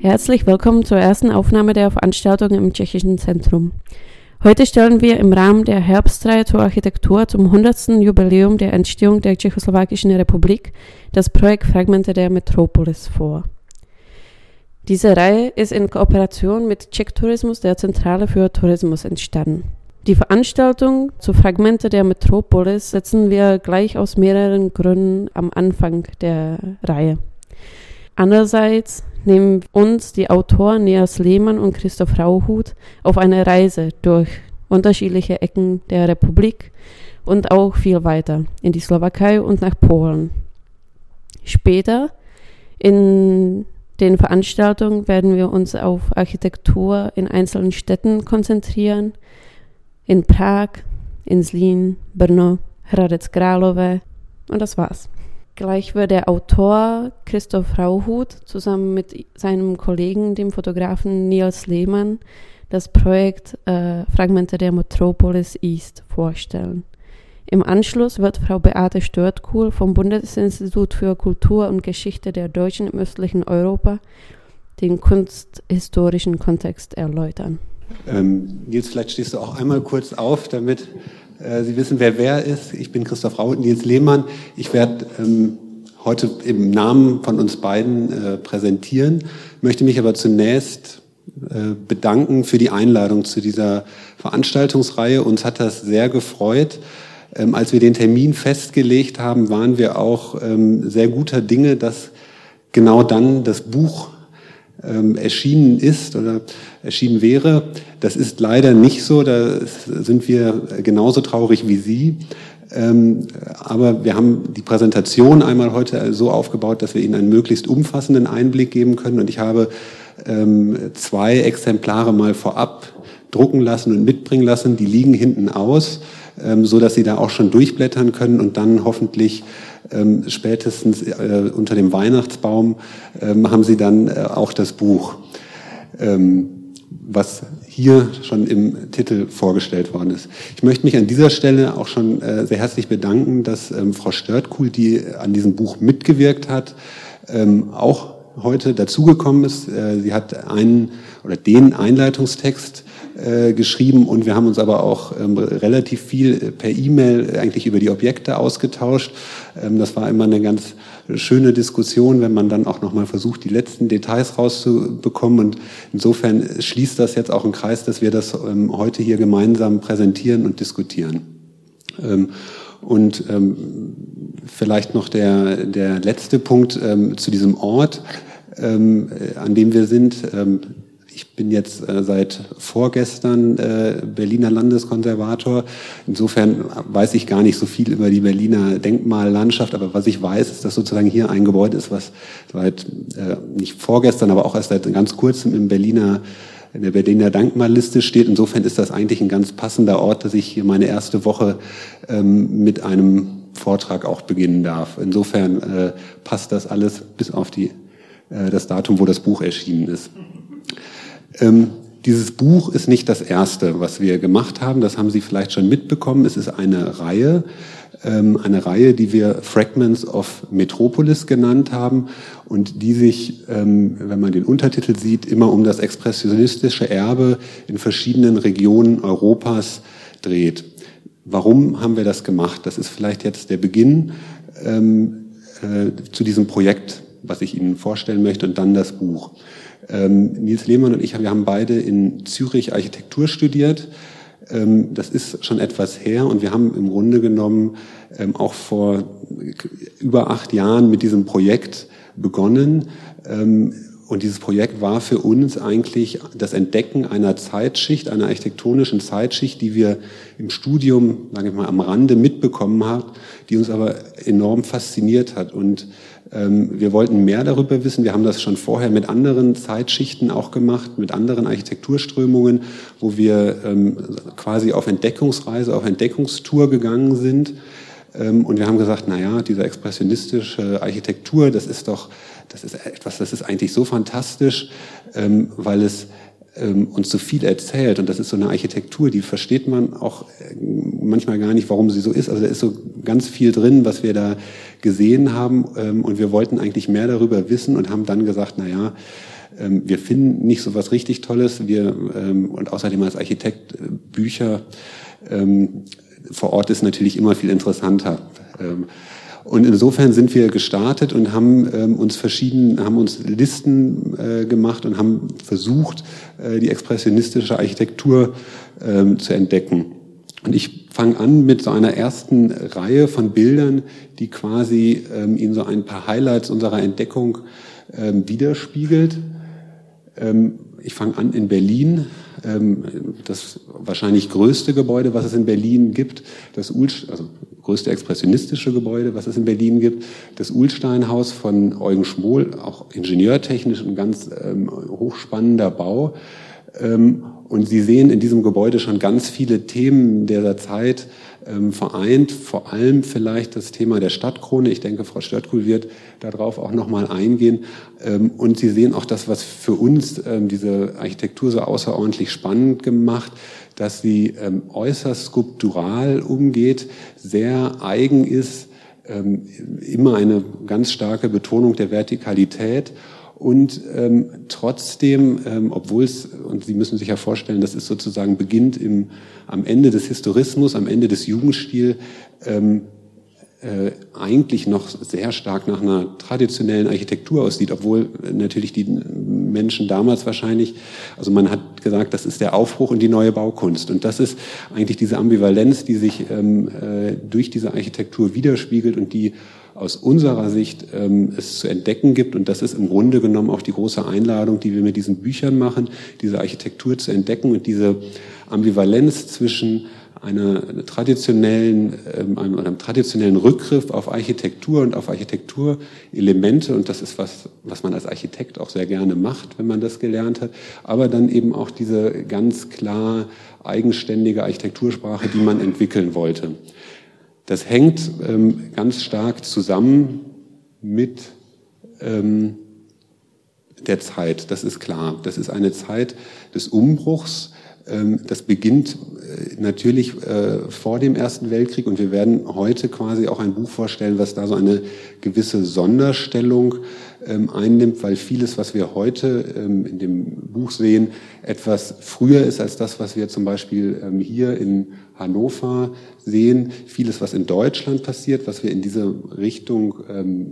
Herzlich willkommen zur ersten Aufnahme der Veranstaltung im Tschechischen Zentrum. Heute stellen wir im Rahmen der Herbstreihe zur Architektur zum 100. Jubiläum der Entstehung der Tschechoslowakischen Republik das Projekt Fragmente der Metropolis vor. Diese Reihe ist in Kooperation mit Czech Tourismus der Zentrale für Tourismus entstanden. Die Veranstaltung zu Fragmente der Metropolis setzen wir gleich aus mehreren Gründen am Anfang der Reihe. Andererseits nehmen uns die Autoren Nias Lehmann und Christoph Rauhut auf eine Reise durch unterschiedliche Ecken der Republik und auch viel weiter in die Slowakei und nach Polen. Später in den Veranstaltungen werden wir uns auf Architektur in einzelnen Städten konzentrieren, in Prag, in Zlín, Brno, Hradec Králové und das war's. Gleich wird der Autor Christoph Rauhut zusammen mit seinem Kollegen, dem Fotografen Niels Lehmann, das Projekt äh, Fragmente der Metropolis East vorstellen. Im Anschluss wird Frau Beate Störtkuhl vom Bundesinstitut für Kultur und Geschichte der Deutschen im östlichen Europa den kunsthistorischen Kontext erläutern. Ähm, Nils, vielleicht stehst du auch einmal kurz auf, damit äh, Sie wissen, wer wer ist. Ich bin Christoph Raut, Nils Lehmann. Ich werde ähm, heute im Namen von uns beiden äh, präsentieren, möchte mich aber zunächst äh, bedanken für die Einladung zu dieser Veranstaltungsreihe. Uns hat das sehr gefreut. Ähm, als wir den Termin festgelegt haben, waren wir auch ähm, sehr guter Dinge, dass genau dann das Buch ähm, erschienen ist oder erschienen wäre. Das ist leider nicht so, da sind wir genauso traurig wie Sie. Ähm, aber wir haben die Präsentation einmal heute so aufgebaut, dass wir Ihnen einen möglichst umfassenden Einblick geben können. Und ich habe ähm, zwei Exemplare mal vorab drucken lassen und mitbringen lassen. Die liegen hinten aus, ähm, so dass Sie da auch schon durchblättern können und dann hoffentlich ähm, spätestens äh, unter dem Weihnachtsbaum ähm, haben Sie dann äh, auch das Buch, ähm, was hier schon im Titel vorgestellt worden ist. Ich möchte mich an dieser Stelle auch schon äh, sehr herzlich bedanken, dass ähm, Frau Störtkuhl, die an diesem Buch mitgewirkt hat, ähm, auch heute dazugekommen ist. Äh, sie hat einen oder den Einleitungstext äh, geschrieben und wir haben uns aber auch ähm, relativ viel per E-Mail eigentlich über die Objekte ausgetauscht. Ähm, das war immer eine ganz schöne Diskussion, wenn man dann auch nochmal versucht, die letzten Details rauszubekommen. Und insofern schließt das jetzt auch einen Kreis, dass wir das ähm, heute hier gemeinsam präsentieren und diskutieren. Ähm, und ähm, vielleicht noch der, der letzte Punkt ähm, zu diesem Ort, an dem wir sind. Ich bin jetzt äh, seit vorgestern äh, Berliner Landeskonservator. Insofern weiß ich gar nicht so viel über die Berliner Denkmallandschaft, aber was ich weiß, ist, dass sozusagen hier ein Gebäude ist, was seit äh, nicht vorgestern, aber auch erst seit ganz kurzem im Berliner in der Berliner Denkmalliste steht. Insofern ist das eigentlich ein ganz passender Ort, dass ich hier meine erste Woche ähm, mit einem Vortrag auch beginnen darf. Insofern äh, passt das alles bis auf die, äh, das Datum, wo das Buch erschienen ist. Ähm, dieses Buch ist nicht das erste, was wir gemacht haben. Das haben Sie vielleicht schon mitbekommen. Es ist eine Reihe, ähm, eine Reihe, die wir Fragments of Metropolis genannt haben und die sich, ähm, wenn man den Untertitel sieht, immer um das expressionistische Erbe in verschiedenen Regionen Europas dreht. Warum haben wir das gemacht? Das ist vielleicht jetzt der Beginn ähm, äh, zu diesem Projekt, was ich Ihnen vorstellen möchte, und dann das Buch. Ähm, Nils Lehmann und ich, wir haben beide in Zürich Architektur studiert. Ähm, das ist schon etwas her und wir haben im Grunde genommen ähm, auch vor über acht Jahren mit diesem Projekt begonnen. Ähm, und dieses Projekt war für uns eigentlich das Entdecken einer Zeitschicht, einer architektonischen Zeitschicht, die wir im Studium, sage ich mal, am Rande mitbekommen haben, die uns aber enorm fasziniert hat. Und wir wollten mehr darüber wissen. Wir haben das schon vorher mit anderen Zeitschichten auch gemacht, mit anderen Architekturströmungen, wo wir ähm, quasi auf Entdeckungsreise, auf Entdeckungstour gegangen sind. Ähm, und wir haben gesagt, na ja, diese expressionistische Architektur, das ist doch, das ist etwas, das ist eigentlich so fantastisch, weil es ähm, uns so viel erzählt. Und das ist so eine Architektur, die versteht man auch äh, manchmal gar nicht, warum sie so ist. Also da ist so ganz viel drin, was wir da gesehen haben. Ähm, und wir wollten eigentlich mehr darüber wissen und haben dann gesagt, na ja, ähm, wir finden nicht so was richtig Tolles. Wir, ähm, und außerdem als Architekt äh, Bücher ähm, vor Ort ist natürlich immer viel interessanter. Ähm, und insofern sind wir gestartet und haben ähm, uns verschieden, haben uns Listen äh, gemacht und haben versucht, äh, die expressionistische Architektur ähm, zu entdecken. Und ich fange an mit so einer ersten Reihe von Bildern, die quasi ähm, Ihnen so ein paar Highlights unserer Entdeckung ähm, widerspiegelt. Ähm, ich fange an in Berlin, ähm, das wahrscheinlich größte Gebäude, was es in Berlin gibt, das Ulst, also größte expressionistische Gebäude, was es in Berlin gibt, das Ulsteinhaus von Eugen Schmohl, auch ingenieurtechnisch ein ganz ähm, hochspannender Bau. Ähm, und Sie sehen in diesem Gebäude schon ganz viele Themen dieser Zeit ähm, vereint, vor allem vielleicht das Thema der Stadtkrone. Ich denke, Frau Störtkuhl wird darauf auch nochmal eingehen. Ähm, und Sie sehen auch das, was für uns ähm, diese Architektur so außerordentlich spannend gemacht, dass sie ähm, äußerst skulptural umgeht, sehr eigen ist, ähm, immer eine ganz starke Betonung der Vertikalität und ähm, trotzdem, ähm, obwohl es, und Sie müssen sich ja vorstellen, das ist sozusagen beginnt im, am Ende des Historismus, am Ende des Jugendstils, ähm, äh, eigentlich noch sehr stark nach einer traditionellen Architektur aussieht, obwohl natürlich die Menschen damals wahrscheinlich, also man hat gesagt, das ist der Aufbruch in die neue Baukunst. Und das ist eigentlich diese Ambivalenz, die sich ähm, äh, durch diese Architektur widerspiegelt und die aus unserer Sicht ähm, es zu entdecken gibt. Und das ist im Grunde genommen auch die große Einladung, die wir mit diesen Büchern machen, diese Architektur zu entdecken und diese Ambivalenz zwischen einer traditionellen, ähm, einem, einem traditionellen Rückgriff auf Architektur und auf Architekturelemente. Und das ist was, was man als Architekt auch sehr gerne macht, wenn man das gelernt hat. Aber dann eben auch diese ganz klar eigenständige Architektursprache, die man entwickeln wollte. Das hängt ähm, ganz stark zusammen mit ähm, der Zeit, das ist klar. Das ist eine Zeit des Umbruchs, ähm, das beginnt äh, natürlich äh, vor dem Ersten Weltkrieg. Und wir werden heute quasi auch ein Buch vorstellen, was da so eine gewisse Sonderstellung ähm, einnimmt, weil vieles, was wir heute ähm, in dem Buch sehen, etwas früher ist als das, was wir zum Beispiel hier in Hannover sehen. Vieles, was in Deutschland passiert, was wir in diese Richtung,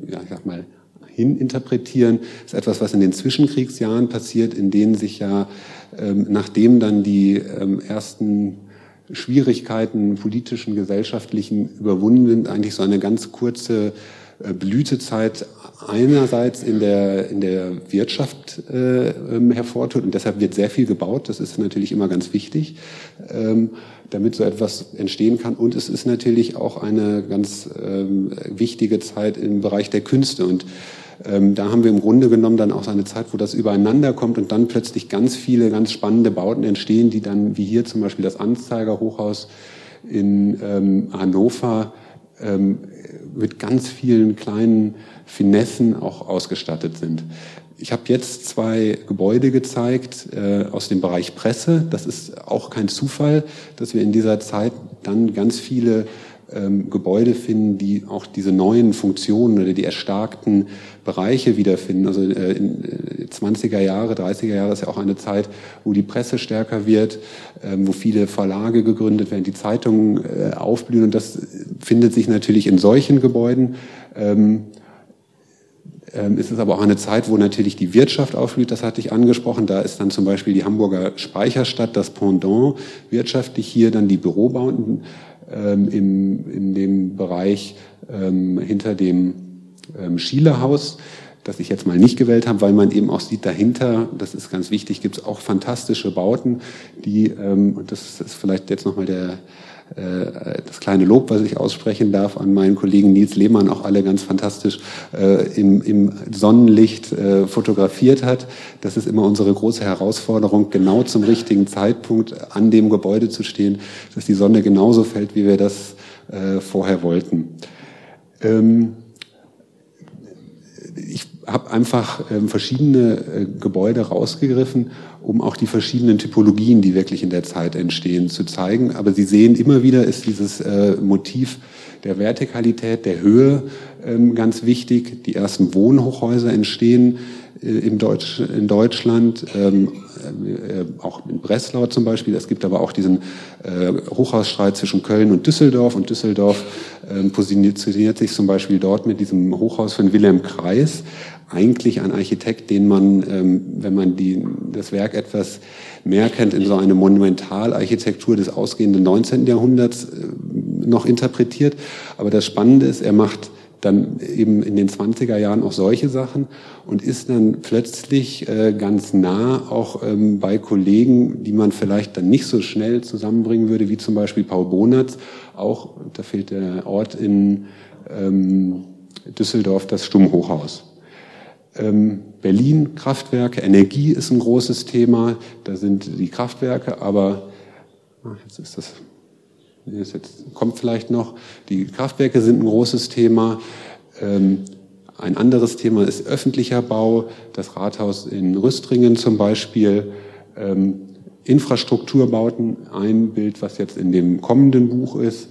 ja, ich sag mal, hin interpretieren, ist etwas, was in den Zwischenkriegsjahren passiert, in denen sich ja ähm, nachdem dann die ähm, ersten Schwierigkeiten politischen, gesellschaftlichen überwunden sind, eigentlich so eine ganz kurze Blütezeit einerseits in der, in der Wirtschaft äh, ähm, hervortut und deshalb wird sehr viel gebaut. Das ist natürlich immer ganz wichtig, ähm, damit so etwas entstehen kann. Und es ist natürlich auch eine ganz ähm, wichtige Zeit im Bereich der Künste und ähm, da haben wir im Grunde genommen dann auch eine Zeit, wo das übereinander kommt und dann plötzlich ganz viele, ganz spannende Bauten entstehen, die dann, wie hier zum Beispiel das Anzeigerhochhaus in ähm, Hannover, ähm, mit ganz vielen kleinen Finessen auch ausgestattet sind. Ich habe jetzt zwei Gebäude gezeigt äh, aus dem Bereich Presse. Das ist auch kein Zufall, dass wir in dieser Zeit dann ganz viele ähm, Gebäude finden, die auch diese neuen Funktionen oder die erstarkten Bereiche wiederfinden. Also äh, in äh, 20er Jahre, 30er Jahre ist ja auch eine Zeit, wo die Presse stärker wird, ähm, wo viele Verlage gegründet werden, die Zeitungen äh, aufblühen und das findet sich natürlich in solchen Gebäuden. Ähm, ähm, es ist aber auch eine Zeit, wo natürlich die Wirtschaft aufblüht, das hatte ich angesprochen. Da ist dann zum Beispiel die Hamburger Speicherstadt das Pendant wirtschaftlich, hier dann die Bürobauten ähm, im, in dem Bereich ähm, hinter dem ähm, Schielehaus, das ich jetzt mal nicht gewählt habe, weil man eben auch sieht, dahinter, das ist ganz wichtig, gibt es auch fantastische Bauten, die, ähm, und das ist vielleicht jetzt nochmal der das kleine Lob, was ich aussprechen darf an meinen Kollegen Nils Lehmann, auch alle ganz fantastisch äh, im, im Sonnenlicht äh, fotografiert hat. Das ist immer unsere große Herausforderung, genau zum richtigen Zeitpunkt an dem Gebäude zu stehen, dass die Sonne genauso fällt, wie wir das äh, vorher wollten. Ähm, ich habe einfach ähm, verschiedene äh, Gebäude rausgegriffen, um auch die verschiedenen Typologien, die wirklich in der Zeit entstehen, zu zeigen. Aber Sie sehen immer wieder ist dieses äh, Motiv der Vertikalität, der Höhe ähm, ganz wichtig. Die ersten Wohnhochhäuser entstehen äh, im Deutsch, in Deutschland, ähm, äh, auch in Breslau zum Beispiel. Es gibt aber auch diesen äh, Hochhausstreit zwischen Köln und Düsseldorf. Und Düsseldorf ähm, positioniert sich zum Beispiel dort mit diesem Hochhaus von Wilhelm Kreis eigentlich ein Architekt, den man, ähm, wenn man die, das Werk etwas mehr kennt, in so eine Monumentalarchitektur des ausgehenden 19. Jahrhunderts äh, noch interpretiert. Aber das Spannende ist, er macht dann eben in den 20er Jahren auch solche Sachen und ist dann plötzlich äh, ganz nah auch ähm, bei Kollegen, die man vielleicht dann nicht so schnell zusammenbringen würde, wie zum Beispiel Paul Bonatz, auch, da fehlt der Ort in ähm, Düsseldorf, das Stummhochhaus. Ähm, Berlin, Kraftwerke, Energie ist ein großes Thema. Da sind die Kraftwerke, aber ach, jetzt ist das, jetzt kommt vielleicht noch. Die Kraftwerke sind ein großes Thema. Ähm, ein anderes Thema ist öffentlicher Bau. Das Rathaus in Rüstringen zum Beispiel. Ähm, Infrastrukturbauten, ein Bild, was jetzt in dem kommenden Buch ist.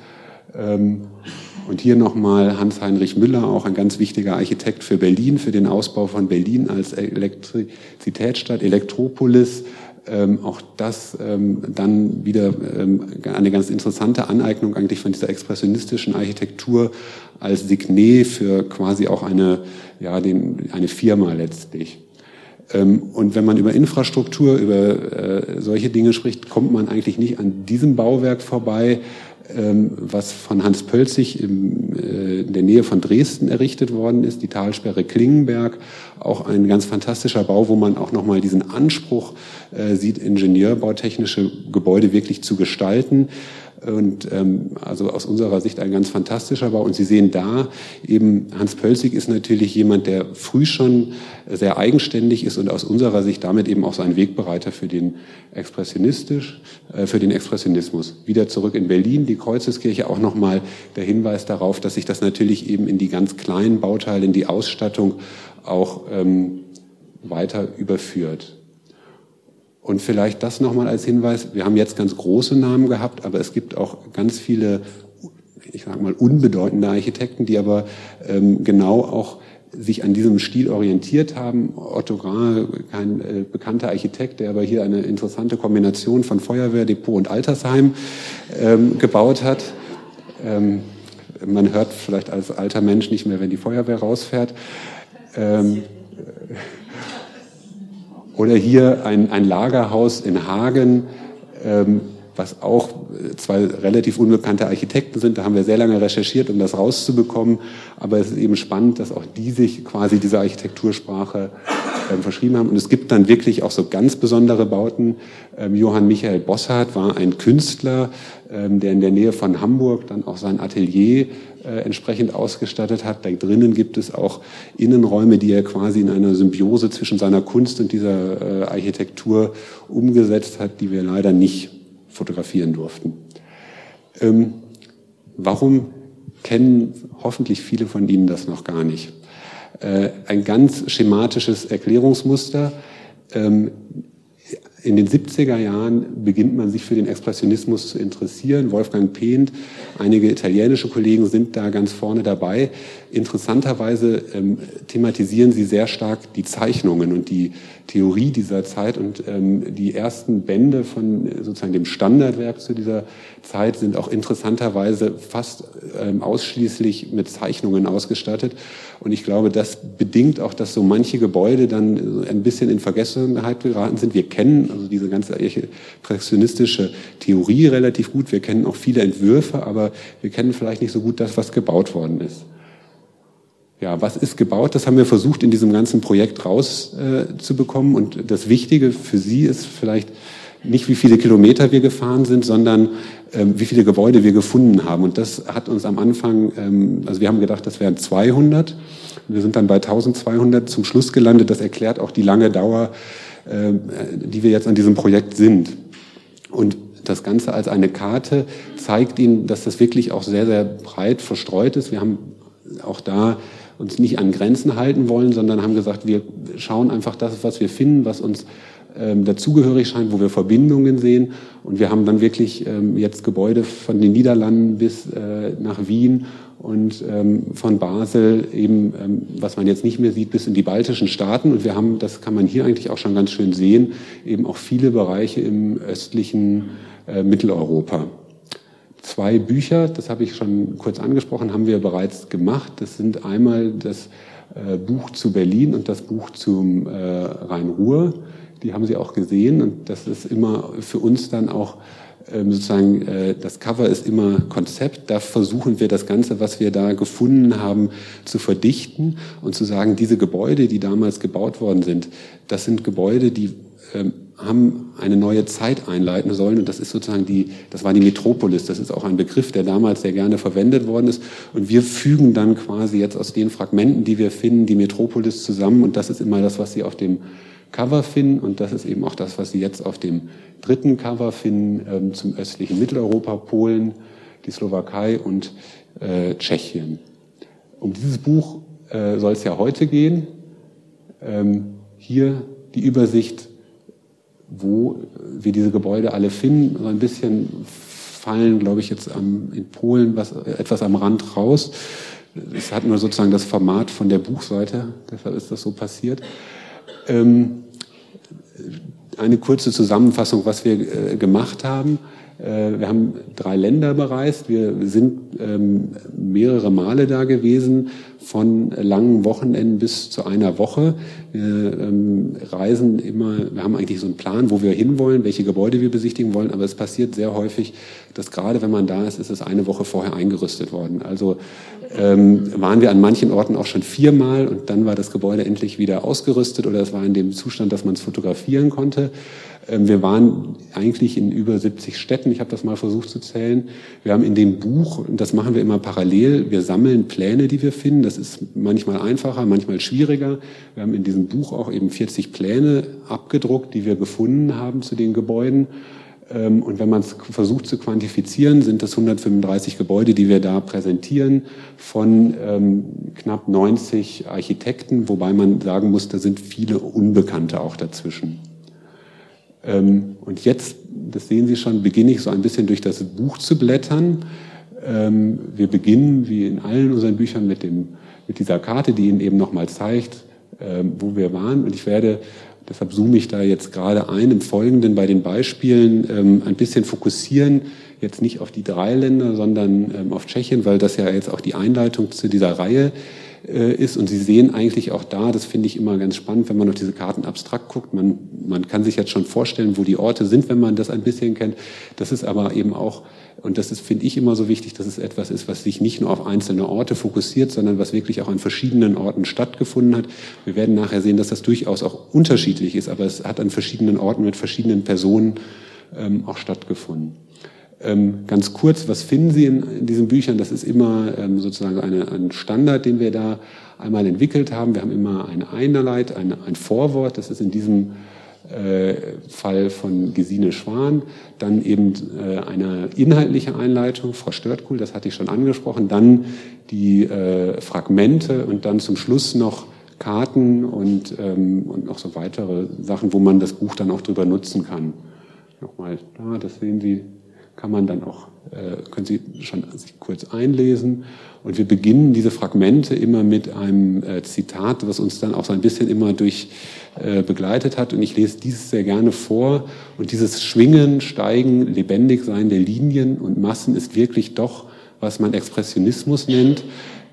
Und hier nochmal Hans-Heinrich Müller, auch ein ganz wichtiger Architekt für Berlin, für den Ausbau von Berlin als Elektrizitätsstadt, Elektropolis. Ähm, auch das ähm, dann wieder ähm, eine ganz interessante Aneignung eigentlich von dieser expressionistischen Architektur als Signet für quasi auch eine, ja, den, eine Firma letztlich. Ähm, und wenn man über Infrastruktur, über äh, solche Dinge spricht, kommt man eigentlich nicht an diesem Bauwerk vorbei, was von Hans Pölzig äh, in der Nähe von Dresden errichtet worden ist, die Talsperre Klingenberg, auch ein ganz fantastischer Bau, wo man auch nochmal diesen Anspruch äh, sieht, ingenieurbautechnische Gebäude wirklich zu gestalten. Und ähm, also aus unserer Sicht ein ganz fantastischer Bau. Und Sie sehen da eben, Hans Pölzig ist natürlich jemand, der früh schon sehr eigenständig ist und aus unserer Sicht damit eben auch so Wegbereiter für den expressionistisch, äh, für den Expressionismus. Wieder zurück in Berlin, die Kreuzeskirche, auch nochmal der Hinweis darauf, dass sich das natürlich eben in die ganz kleinen Bauteile, in die Ausstattung auch ähm, weiter überführt. Und vielleicht das nochmal als Hinweis. Wir haben jetzt ganz große Namen gehabt, aber es gibt auch ganz viele, ich sage mal, unbedeutende Architekten, die aber ähm, genau auch sich an diesem Stil orientiert haben. Otto Grah, kein äh, bekannter Architekt, der aber hier eine interessante Kombination von Feuerwehr, Depot und Altersheim ähm, gebaut hat. Ähm, man hört vielleicht als alter Mensch nicht mehr, wenn die Feuerwehr rausfährt. Ähm, oder hier ein, ein Lagerhaus in Hagen, ähm, was auch äh, zwei relativ unbekannte Architekten sind. Da haben wir sehr lange recherchiert, um das rauszubekommen. Aber es ist eben spannend, dass auch die sich quasi dieser Architektursprache ähm, verschrieben haben. Und es gibt dann wirklich auch so ganz besondere Bauten. Ähm, Johann Michael Bossart war ein Künstler, ähm, der in der Nähe von Hamburg dann auch sein Atelier entsprechend ausgestattet hat. Da drinnen gibt es auch Innenräume, die er quasi in einer Symbiose zwischen seiner Kunst und dieser äh, Architektur umgesetzt hat, die wir leider nicht fotografieren durften. Ähm, warum kennen hoffentlich viele von Ihnen das noch gar nicht? Äh, ein ganz schematisches Erklärungsmuster. Ähm, in den 70er Jahren beginnt man sich für den Expressionismus zu interessieren. Wolfgang Pehnt, einige italienische Kollegen sind da ganz vorne dabei. Interessanterweise ähm, thematisieren sie sehr stark die Zeichnungen und die Theorie dieser Zeit und ähm, die ersten Bände von sozusagen dem Standardwerk zu dieser Zeit sind auch interessanterweise fast ähm, ausschließlich mit Zeichnungen ausgestattet. Und ich glaube, das bedingt auch, dass so manche Gebäude dann ein bisschen in Vergessenheit geraten sind. Wir kennen also diese ganze impressionistische Theorie relativ gut. Wir kennen auch viele Entwürfe, aber wir kennen vielleicht nicht so gut das, was gebaut worden ist. Ja, was ist gebaut? Das haben wir versucht, in diesem ganzen Projekt rauszubekommen. Äh, und das Wichtige für Sie ist vielleicht nicht, wie viele Kilometer wir gefahren sind, sondern ähm, wie viele Gebäude wir gefunden haben. Und das hat uns am Anfang, ähm, also wir haben gedacht, das wären 200. Wir sind dann bei 1200 zum Schluss gelandet. Das erklärt auch die lange Dauer, äh, die wir jetzt an diesem Projekt sind. Und das Ganze als eine Karte zeigt Ihnen, dass das wirklich auch sehr, sehr breit verstreut ist. Wir haben auch da uns nicht an Grenzen halten wollen, sondern haben gesagt, wir schauen einfach das, was wir finden, was uns ähm, dazugehörig scheint, wo wir Verbindungen sehen. Und wir haben dann wirklich ähm, jetzt Gebäude von den Niederlanden bis äh, nach Wien und ähm, von Basel eben, ähm, was man jetzt nicht mehr sieht, bis in die baltischen Staaten. Und wir haben, das kann man hier eigentlich auch schon ganz schön sehen, eben auch viele Bereiche im östlichen äh, Mitteleuropa. Zwei Bücher, das habe ich schon kurz angesprochen, haben wir bereits gemacht. Das sind einmal das äh, Buch zu Berlin und das Buch zum äh, Rhein-Ruhr die haben Sie auch gesehen und das ist immer für uns dann auch ähm, sozusagen, äh, das Cover ist immer Konzept, da versuchen wir das Ganze, was wir da gefunden haben, zu verdichten und zu sagen, diese Gebäude, die damals gebaut worden sind, das sind Gebäude, die ähm, haben eine neue Zeit einleiten sollen und das ist sozusagen die, das war die Metropolis. Das ist auch ein Begriff, der damals sehr gerne verwendet worden ist und wir fügen dann quasi jetzt aus den Fragmenten, die wir finden, die Metropolis zusammen und das ist immer das, was Sie auf dem Cover finden. Und das ist eben auch das, was Sie jetzt auf dem dritten Cover finden ähm, zum östlichen Mitteleuropa, Polen, die Slowakei und äh, Tschechien. Um dieses Buch äh, soll es ja heute gehen. Ähm, hier die Übersicht, wo wir diese Gebäude alle finden. So ein bisschen fallen, glaube ich, jetzt am, in Polen was, etwas am Rand raus. Es hat nur sozusagen das Format von der Buchseite, deshalb ist das so passiert. Ähm, eine kurze Zusammenfassung, was wir äh, gemacht haben. Äh, wir haben drei Länder bereist. Wir sind ähm, mehrere Male da gewesen, von langen Wochenenden bis zu einer Woche. Wir ähm, reisen immer, wir haben eigentlich so einen Plan, wo wir hinwollen, welche Gebäude wir besichtigen wollen, aber es passiert sehr häufig, dass gerade wenn man da ist, ist es eine Woche vorher eingerüstet worden. Also ähm, waren wir an manchen Orten auch schon viermal und dann war das Gebäude endlich wieder ausgerüstet oder es war in dem Zustand, dass man es fotografieren konnte. Ähm, wir waren eigentlich in über 70 Städten. Ich habe das mal versucht zu zählen. Wir haben in dem Buch, das machen wir immer parallel, wir sammeln Pläne, die wir finden. Das ist manchmal einfacher, manchmal schwieriger. Wir haben in diesem Buch auch eben 40 Pläne abgedruckt, die wir gefunden haben zu den Gebäuden. Ähm, und wenn man es versucht zu quantifizieren, sind das 135 Gebäude, die wir da präsentieren, von ähm, knapp 90 Architekten, wobei man sagen muss, da sind viele Unbekannte auch dazwischen. Ähm, und jetzt, das sehen Sie schon, beginne ich so ein bisschen durch das Buch zu blättern. Ähm, wir beginnen, wie in allen unseren Büchern, mit, dem, mit dieser Karte, die Ihnen eben nochmal zeigt, ähm, wo wir waren. Und ich werde, deshalb zoome ich da jetzt gerade ein, im Folgenden bei den Beispielen ein bisschen fokussieren, jetzt nicht auf die drei Länder, sondern auf Tschechien, weil das ja jetzt auch die Einleitung zu dieser Reihe äh, ist. Und Sie sehen eigentlich auch da, das finde ich immer ganz spannend, wenn man auf diese Karten abstrakt guckt. Man, man kann sich jetzt schon vorstellen, wo die Orte sind, wenn man das ein bisschen kennt. Das ist aber eben auch, und das ist, finde ich, immer so wichtig, dass es etwas ist, was sich nicht nur auf einzelne Orte fokussiert, sondern was wirklich auch an verschiedenen Orten stattgefunden hat. Wir werden nachher sehen, dass das durchaus auch unterschiedlich ist, aber es hat an verschiedenen Orten mit verschiedenen Personen ähm, auch stattgefunden. Ähm, ganz kurz, was finden Sie in, in diesen Büchern? Das ist immer ähm, sozusagen eine, ein Standard, den wir da einmal entwickelt haben. Wir haben immer eine Einleit, eine, ein Vorwort. Das ist in diesem äh, Fall von Gesine Schwan. Dann eben äh, eine inhaltliche Einleitung, Frau Störtkuhl, das hatte ich schon angesprochen. Dann die äh, Fragmente und dann zum Schluss noch Karten und, ähm, und noch so weitere Sachen, wo man das Buch dann auch drüber nutzen kann. Nochmal da, das sehen Sie kann man dann auch, äh, können Sie schon sich kurz einlesen. Und wir beginnen diese Fragmente immer mit einem äh, Zitat, was uns dann auch so ein bisschen immer durch äh, begleitet hat. Und ich lese dieses sehr gerne vor. Und dieses Schwingen, Steigen, Lebendigsein der Linien und Massen ist wirklich doch, was man Expressionismus nennt.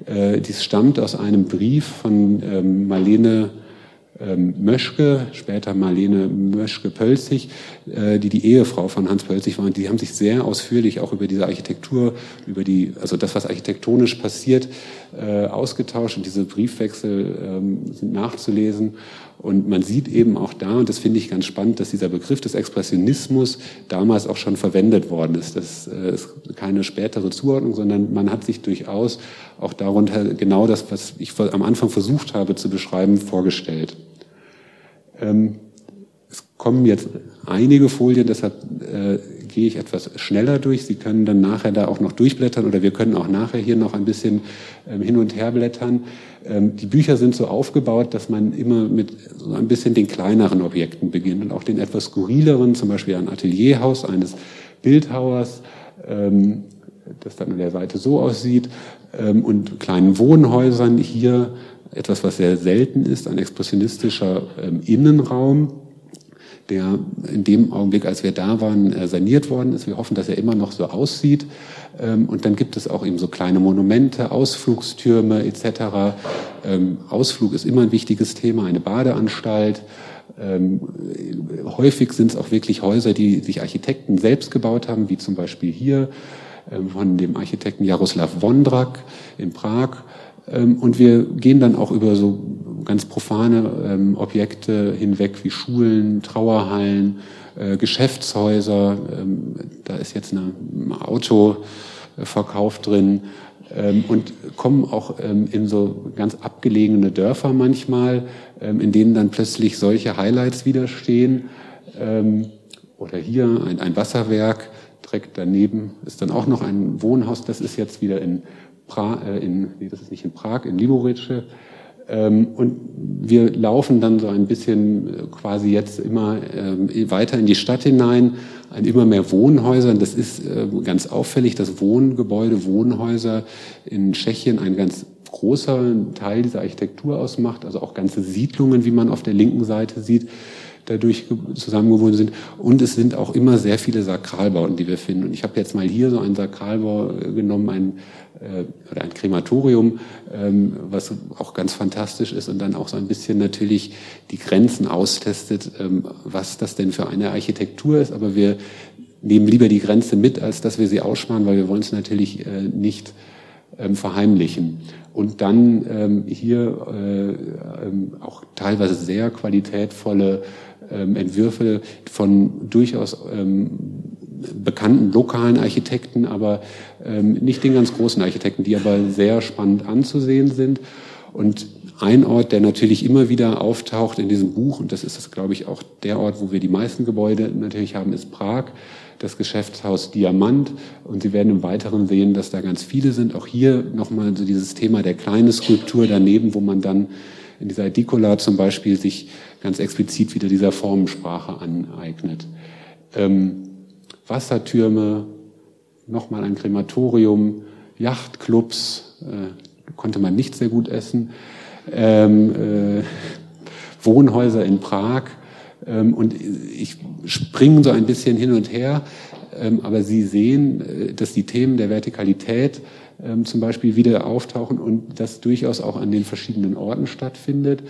Dies stammt aus einem Brief von ähm, Marlene ähm, Möschke, später Marlene Möschke-Pölzig, äh, die die Ehefrau von Hans Pölzig war. Und die haben sich sehr ausführlich auch über diese Architektur, über die, also das, was architektonisch passiert, äh, ausgetauscht. Und diese Briefwechsel ähm, sind nachzulesen. Und man sieht eben auch da, und das finde ich ganz spannend, dass dieser Begriff des Expressionismus damals auch schon verwendet worden ist. Das äh, ist keine spätere Zuordnung, sondern man hat sich durchaus auch darunter genau das, was ich am Anfang versucht habe zu beschreiben, vorgestellt. Ähm, es kommen jetzt einige Folien, deshalb äh, gehe ich etwas schneller durch. Sie können dann nachher da auch noch durchblättern oder wir können auch nachher hier noch ein bisschen ähm, hin und her blättern. Ähm, die Bücher sind so aufgebaut, dass man immer mit so ein bisschen den kleineren Objekten beginnt und auch den etwas skurrileren, zum Beispiel ein Atelierhaus eines Bildhauers, ähm, das dann an der Seite so aussieht, ähm, und kleinen Wohnhäusern hier etwas, was sehr selten ist, ein expressionistischer ähm, Innenraum, der in dem Augenblick, als wir da waren, äh, saniert worden ist. Wir hoffen, dass er immer noch so aussieht. Ähm, und dann gibt es auch eben so kleine Monumente, Ausflugstürme etc. Ähm, Ausflug ist immer ein wichtiges Thema, eine Badeanstalt. Ähm, häufig sind es auch wirklich Häuser, die sich Architekten selbst gebaut haben, wie zum Beispiel hier von dem Architekten Jaroslav Wondrak in Prag. Und wir gehen dann auch über so ganz profane Objekte hinweg wie Schulen, Trauerhallen, äh, Geschäftshäuser, ähm, da ist jetzt ein Autoverkauf drin. Ähm, und kommen auch ähm, in so ganz abgelegene Dörfer manchmal, ähm, in denen dann plötzlich solche Highlights widerstehen. Ähm, oder hier ein, ein Wasserwerk, direkt daneben ist dann auch noch ein Wohnhaus, das ist jetzt wieder in Prag, äh, in, nee, das ist nicht in Prag, in Liborice. Ähm, und wir laufen dann so ein bisschen äh, quasi jetzt immer ähm, weiter in die Stadt hinein, an immer mehr Wohnhäusern. Das ist äh, ganz auffällig, dass Wohngebäude, Wohnhäuser in Tschechien ein ganz großer Teil dieser Architektur ausmacht, also auch ganze Siedlungen, wie man auf der linken Seite sieht dadurch zusammengewohnt sind. Und es sind auch immer sehr viele Sakralbauten, die wir finden. Und ich habe jetzt mal hier so einen Sakralbau äh, genommen, ein, äh, oder ein Krematorium, ähm, was auch ganz fantastisch ist und dann auch so ein bisschen natürlich die Grenzen austestet, ähm, was das denn für eine Architektur ist. Aber wir nehmen lieber die Grenze mit, als dass wir sie aussparen, weil wir wollen es natürlich äh, nicht ähm, verheimlichen. Und dann ähm, hier äh, ähm, auch teilweise sehr qualitätvolle ähm, Entwürfe von durchaus ähm, bekannten lokalen Architekten, aber ähm, nicht den ganz großen Architekten, die aber sehr spannend anzusehen sind. Und ein Ort, der natürlich immer wieder auftaucht in diesem Buch, und das ist, das, glaube ich, auch der Ort, wo wir die meisten Gebäude natürlich haben, ist Prag, das Geschäftshaus Diamant. Und Sie werden im Weiteren sehen, dass da ganz viele sind. Auch hier nochmal so dieses Thema der kleinen Skulptur daneben, wo man dann in dieser Edikola zum Beispiel sich ganz explizit wieder dieser Formensprache aneignet. Ähm, Wassertürme, nochmal ein Krematorium, Yachtclubs, äh, konnte man nicht sehr gut essen, ähm, äh, Wohnhäuser in Prag. Ähm, und ich springe so ein bisschen hin und her, ähm, aber Sie sehen, äh, dass die Themen der Vertikalität ähm, zum Beispiel wieder auftauchen und das durchaus auch an den verschiedenen Orten stattfindet.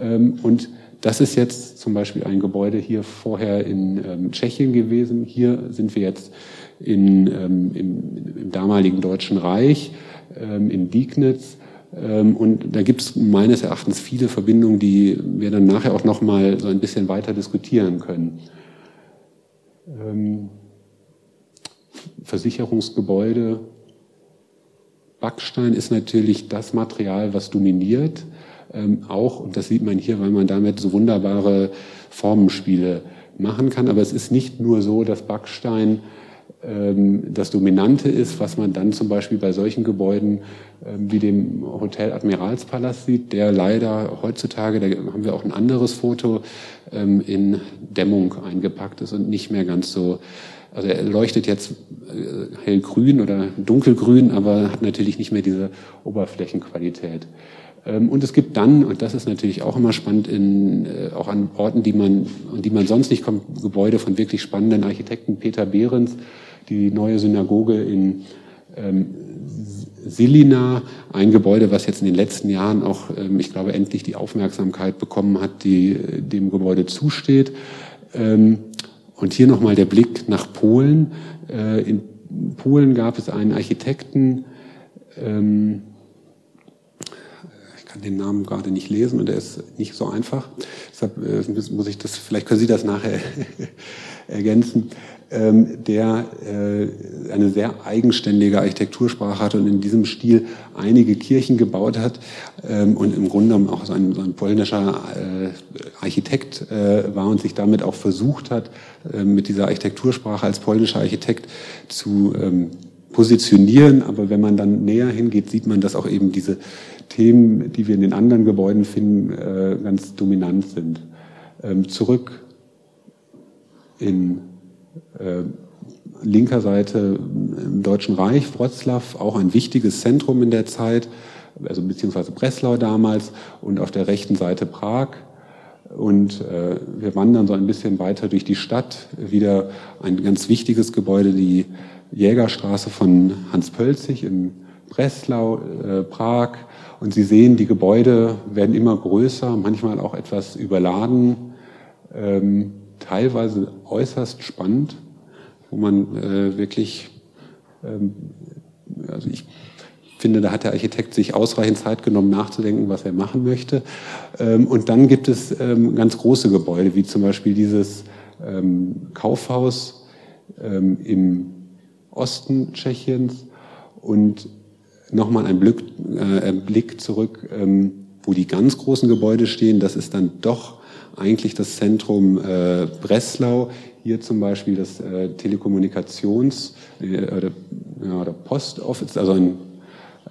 Ähm, und das ist jetzt zum Beispiel ein Gebäude hier vorher in ähm, Tschechien gewesen. Hier sind wir jetzt in, ähm, im, im, damaligen Deutschen Reich, ähm, in Diegnitz. Ähm, und da gibt es meines Erachtens viele Verbindungen, die wir dann nachher auch noch mal so ein bisschen weiter diskutieren können. Versicherungsgebäude, Backstein ist natürlich das Material, was dominiert. Ähm, auch, und das sieht man hier, weil man damit so wunderbare Formenspiele machen kann. Aber es ist nicht nur so, dass Backstein ähm, das Dominante ist, was man dann zum Beispiel bei solchen Gebäuden ähm, wie dem Hotel Admiralspalast sieht, der leider heutzutage, da haben wir auch ein anderes Foto, ähm, in Dämmung eingepackt ist und nicht mehr ganz so also er leuchtet jetzt äh, hellgrün oder dunkelgrün, aber hat natürlich nicht mehr diese Oberflächenqualität. Ähm, und es gibt dann, und das ist natürlich auch immer spannend, in, äh, auch an Orten, die man, an die man sonst nicht kommt, Gebäude von wirklich spannenden Architekten. Peter Behrens, die neue Synagoge in ähm, Silina, ein Gebäude, was jetzt in den letzten Jahren auch, ähm, ich glaube, endlich die Aufmerksamkeit bekommen hat, die äh, dem Gebäude zusteht. Ähm, und hier nochmal der Blick nach Polen. Äh, in Polen gab es einen Architekten, ähm, kann den Namen gerade nicht lesen und er ist nicht so einfach. Deshalb äh, muss ich das, vielleicht können Sie das nachher ergänzen, ähm, der äh, eine sehr eigenständige Architektursprache hat und in diesem Stil einige Kirchen gebaut hat ähm, und im Grunde genommen auch so ein, so ein polnischer äh, Architekt war und sich damit auch versucht hat, mit dieser Architektursprache als polnischer Architekt zu ähm, positionieren. Aber wenn man dann näher hingeht, sieht man, dass auch eben diese Themen, die wir in den anderen Gebäuden finden, äh, ganz dominant sind. Ähm, zurück in äh, linker Seite im Deutschen Reich, Wroclaw, auch ein wichtiges Zentrum in der Zeit, also beziehungsweise Breslau damals, und auf der rechten Seite Prag. Und äh, wir wandern so ein bisschen weiter durch die Stadt, wieder ein ganz wichtiges Gebäude, die Jägerstraße von Hans Pölzig in Breslau, äh, Prag. Und Sie sehen, die Gebäude werden immer größer, manchmal auch etwas überladen, ähm, teilweise äußerst spannend, wo man äh, wirklich, ähm, also ich finde, da hat der Architekt sich ausreichend Zeit genommen, nachzudenken, was er machen möchte. Ähm, und dann gibt es ähm, ganz große Gebäude, wie zum Beispiel dieses ähm, Kaufhaus ähm, im Osten Tschechiens und nochmal ein Blick, äh, Blick zurück, ähm, wo die ganz großen Gebäude stehen. Das ist dann doch eigentlich das Zentrum äh, Breslau. Hier zum Beispiel das äh, Telekommunikations- äh, oder, ja, oder Post Office, also ein,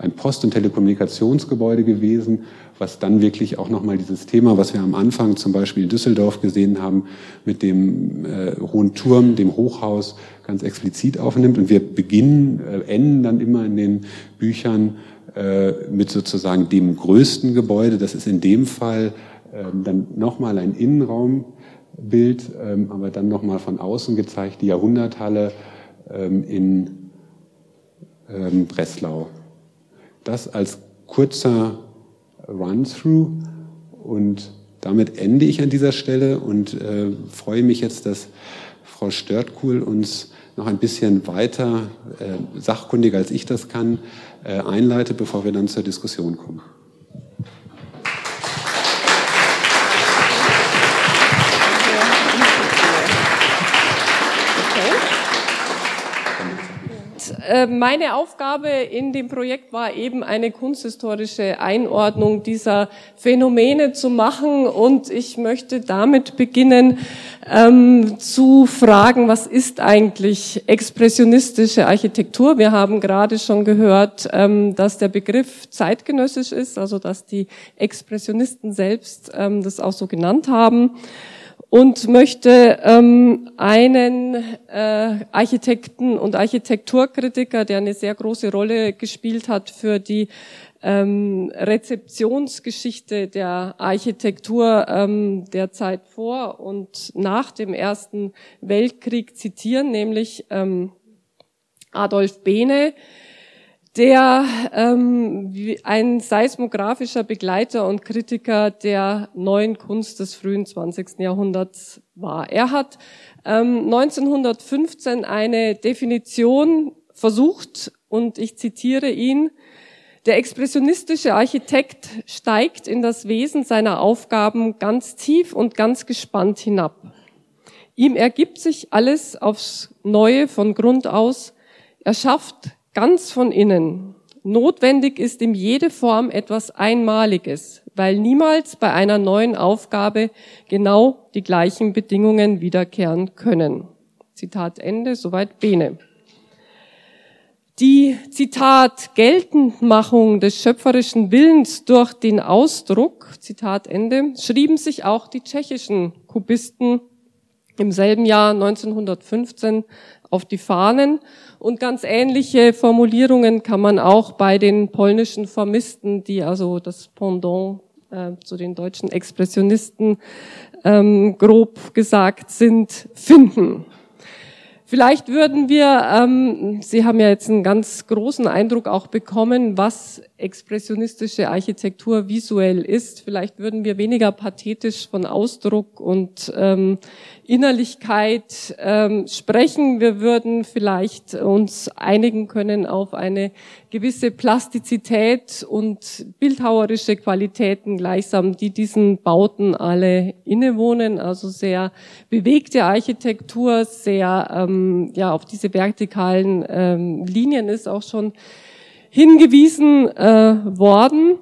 ein Post- und Telekommunikationsgebäude gewesen, was dann wirklich auch nochmal dieses Thema, was wir am Anfang zum Beispiel in Düsseldorf gesehen haben, mit dem äh, hohen Turm, dem Hochhaus, ganz explizit aufnimmt. Und wir beginnen, äh, enden dann immer in den Büchern äh, mit sozusagen dem größten Gebäude. Das ist in dem Fall ähm, dann nochmal ein Innenraumbild, ähm, aber dann nochmal von außen gezeigt, die Jahrhunderthalle ähm, in ähm, Breslau. Das als kurzer Run-Through und damit ende ich an dieser Stelle und äh, freue mich jetzt, dass Frau Störtkuhl uns noch ein bisschen weiter, äh, sachkundiger als ich das kann, äh, einleitet, bevor wir dann zur Diskussion kommen. Meine Aufgabe in dem Projekt war eben eine kunsthistorische Einordnung dieser Phänomene zu machen und ich möchte damit beginnen ähm, zu fragen, was ist eigentlich expressionistische Architektur? Wir haben gerade schon gehört, ähm, dass der Begriff zeitgenössisch ist, also dass die Expressionisten selbst ähm, das auch so genannt haben und möchte ähm, einen äh, Architekten und Architekturkritiker, der eine sehr große Rolle gespielt hat für die ähm, Rezeptionsgeschichte der Architektur ähm, der Zeit vor und nach dem Ersten Weltkrieg zitieren, nämlich ähm, Adolf Behne, der ähm, ein seismografischer Begleiter und Kritiker der neuen Kunst des frühen 20. Jahrhunderts war. Er hat ähm, 1915 eine Definition versucht und ich zitiere ihn, der expressionistische Architekt steigt in das Wesen seiner Aufgaben ganz tief und ganz gespannt hinab. Ihm ergibt sich alles aufs Neue von Grund aus. Er schafft ganz von innen. Notwendig ist ihm jede Form etwas Einmaliges, weil niemals bei einer neuen Aufgabe genau die gleichen Bedingungen wiederkehren können. Zitat Ende, soweit Bene. Die, Zitat, Geltendmachung des schöpferischen Willens durch den Ausdruck, Zitat Ende, schrieben sich auch die tschechischen Kubisten im selben Jahr 1915 auf die Fahnen. Und ganz ähnliche Formulierungen kann man auch bei den polnischen Formisten, die also das Pendant äh, zu den deutschen Expressionisten ähm, grob gesagt sind, finden. Vielleicht würden wir, ähm, Sie haben ja jetzt einen ganz großen Eindruck auch bekommen, was expressionistische Architektur visuell ist. Vielleicht würden wir weniger pathetisch von Ausdruck und ähm, Innerlichkeit ähm, sprechen. Wir würden vielleicht uns einigen können auf eine gewisse Plastizität und bildhauerische Qualitäten gleichsam, die diesen Bauten alle innewohnen. Also sehr bewegte Architektur, sehr ähm, ja auf diese vertikalen ähm, Linien ist auch schon hingewiesen äh, worden.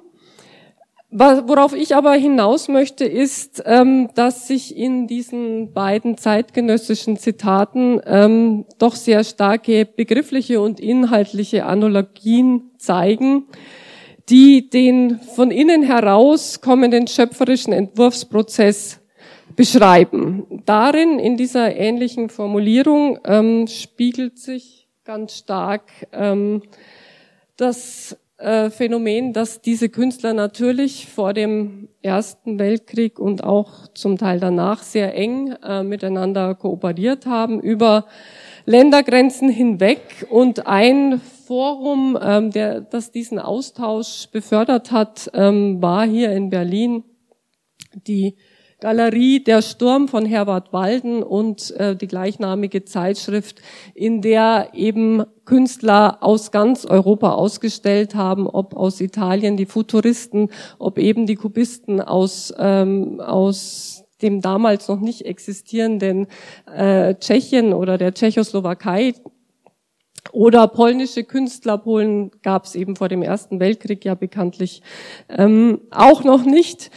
Worauf ich aber hinaus möchte, ist, ähm, dass sich in diesen beiden zeitgenössischen Zitaten ähm, doch sehr starke begriffliche und inhaltliche Analogien zeigen, die den von innen heraus kommenden schöpferischen Entwurfsprozess beschreiben. Darin, in dieser ähnlichen Formulierung, ähm, spiegelt sich ganz stark ähm, das äh, Phänomen, dass diese Künstler natürlich vor dem Ersten Weltkrieg und auch zum Teil danach sehr eng äh, miteinander kooperiert haben über Ländergrenzen hinweg. Und ein Forum, ähm, der, das diesen Austausch befördert hat, ähm, war hier in Berlin die Galerie Der Sturm von Herbert Walden und äh, die gleichnamige Zeitschrift, in der eben Künstler aus ganz Europa ausgestellt haben, ob aus Italien die Futuristen, ob eben die Kubisten aus, ähm, aus dem damals noch nicht existierenden äh, Tschechien oder der Tschechoslowakei, oder polnische Künstler, Polen gab es eben vor dem Ersten Weltkrieg ja bekanntlich ähm, auch noch nicht.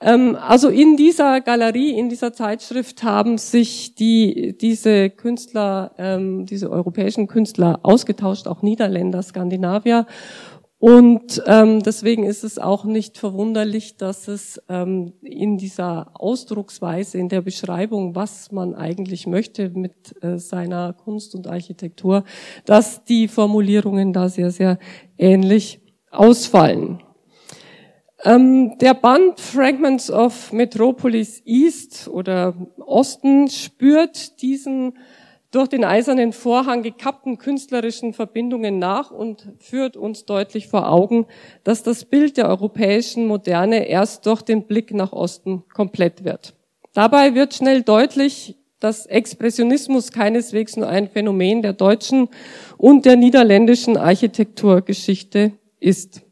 Ähm, also in dieser Galerie, in dieser Zeitschrift haben sich die, diese Künstler, ähm, diese europäischen Künstler ausgetauscht, auch Niederländer, Skandinavier. Und ähm, deswegen ist es auch nicht verwunderlich, dass es ähm, in dieser Ausdrucksweise, in der Beschreibung, was man eigentlich möchte mit äh, seiner Kunst und Architektur, dass die Formulierungen da sehr, sehr ähnlich ausfallen. Ähm, der Band Fragments of Metropolis East oder Osten spürt diesen durch den eisernen Vorhang gekappten künstlerischen Verbindungen nach und führt uns deutlich vor Augen, dass das Bild der europäischen Moderne erst durch den Blick nach Osten komplett wird. Dabei wird schnell deutlich, dass Expressionismus keineswegs nur ein Phänomen der deutschen und der niederländischen Architekturgeschichte ist.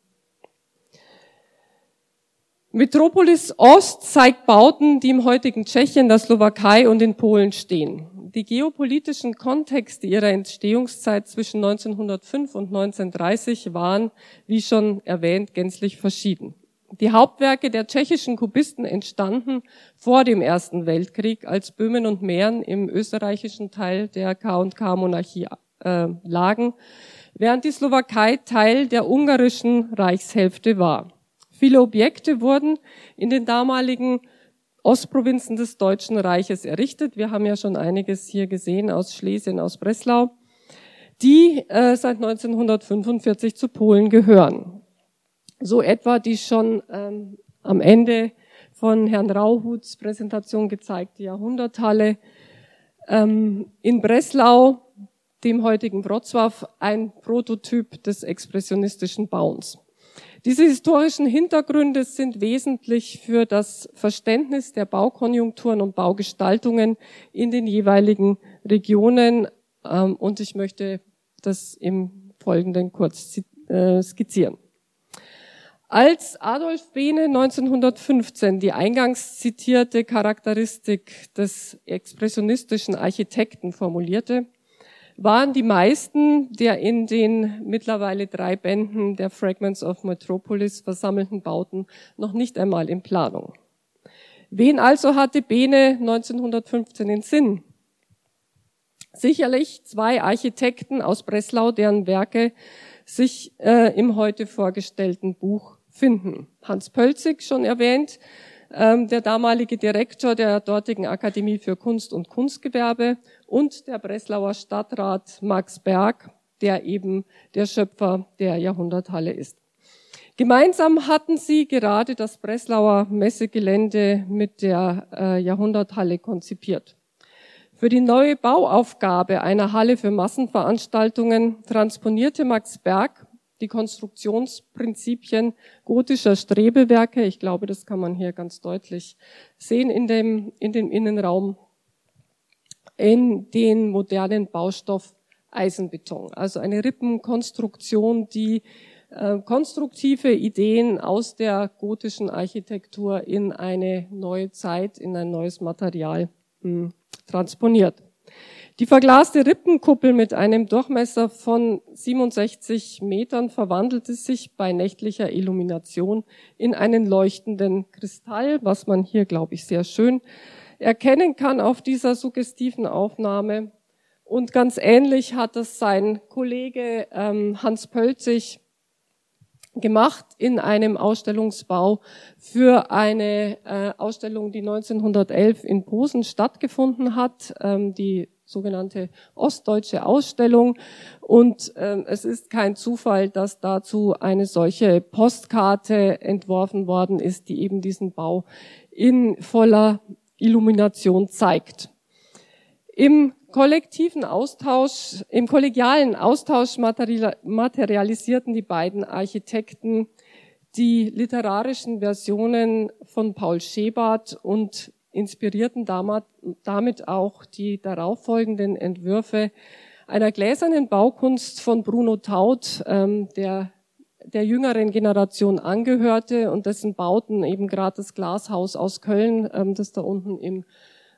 Metropolis Ost zeigt Bauten, die im heutigen Tschechien, der Slowakei und in Polen stehen. Die geopolitischen Kontexte ihrer Entstehungszeit zwischen 1905 und 1930 waren, wie schon erwähnt, gänzlich verschieden. Die Hauptwerke der tschechischen Kubisten entstanden vor dem Ersten Weltkrieg, als Böhmen und Mähren im österreichischen Teil der K&K-Monarchie äh, lagen, während die Slowakei Teil der ungarischen Reichshälfte war. Viele Objekte wurden in den damaligen Ostprovinzen des Deutschen Reiches errichtet. Wir haben ja schon einiges hier gesehen aus Schlesien, aus Breslau, die äh, seit 1945 zu Polen gehören. So etwa die schon ähm, am Ende von Herrn Rauhuts Präsentation gezeigte Jahrhunderthalle ähm, in Breslau, dem heutigen Wrocław, ein Prototyp des expressionistischen Bauens. Diese historischen Hintergründe sind wesentlich für das Verständnis der Baukonjunkturen und Baugestaltungen in den jeweiligen Regionen. Ähm, und ich möchte das im Folgenden kurz äh, skizzieren. Als Adolf Behne 1915 die eingangs zitierte Charakteristik des expressionistischen Architekten formulierte, waren die meisten der in den mittlerweile drei Bänden der Fragments of Metropolis versammelten Bauten noch nicht einmal in Planung. Wen also hatte Bene 1915 in Sinn? Sicherlich zwei Architekten aus Breslau, deren Werke sich äh, im heute vorgestellten Buch finden. Hans Pölzig, schon erwähnt, ähm, der damalige Direktor der dortigen Akademie für Kunst und Kunstgewerbe und der Breslauer Stadtrat Max Berg, der eben der Schöpfer der Jahrhunderthalle ist. Gemeinsam hatten sie gerade das Breslauer Messegelände mit der äh, Jahrhunderthalle konzipiert. Für die neue Bauaufgabe einer Halle für Massenveranstaltungen transponierte Max Berg die Konstruktionsprinzipien gotischer Strebewerke. Ich glaube, das kann man hier ganz deutlich sehen in dem, in dem Innenraum, in den modernen Baustoff Eisenbeton. Also eine Rippenkonstruktion, die äh, konstruktive Ideen aus der gotischen Architektur in eine neue Zeit, in ein neues Material mh, hm, transponiert. Die verglaste Rippenkuppel mit einem Durchmesser von 67 Metern verwandelte sich bei nächtlicher Illumination in einen leuchtenden Kristall, was man hier, glaube ich, sehr schön erkennen kann auf dieser suggestiven Aufnahme. Und ganz ähnlich hat es sein Kollege ähm, Hans Pölzig gemacht in einem Ausstellungsbau für eine äh, Ausstellung, die 1911 in Posen stattgefunden hat, ähm, die sogenannte Ostdeutsche Ausstellung. Und ähm, es ist kein Zufall, dass dazu eine solche Postkarte entworfen worden ist, die eben diesen Bau in voller Illumination zeigt. Im kollektiven Austausch, im kollegialen Austausch materialisierten die beiden Architekten die literarischen Versionen von Paul Schebart und inspirierten damit auch die darauffolgenden Entwürfe einer gläsernen Baukunst von Bruno Taut, ähm, der der jüngeren Generation angehörte und dessen Bauten eben gerade das Glashaus aus Köln, ähm, das da unten im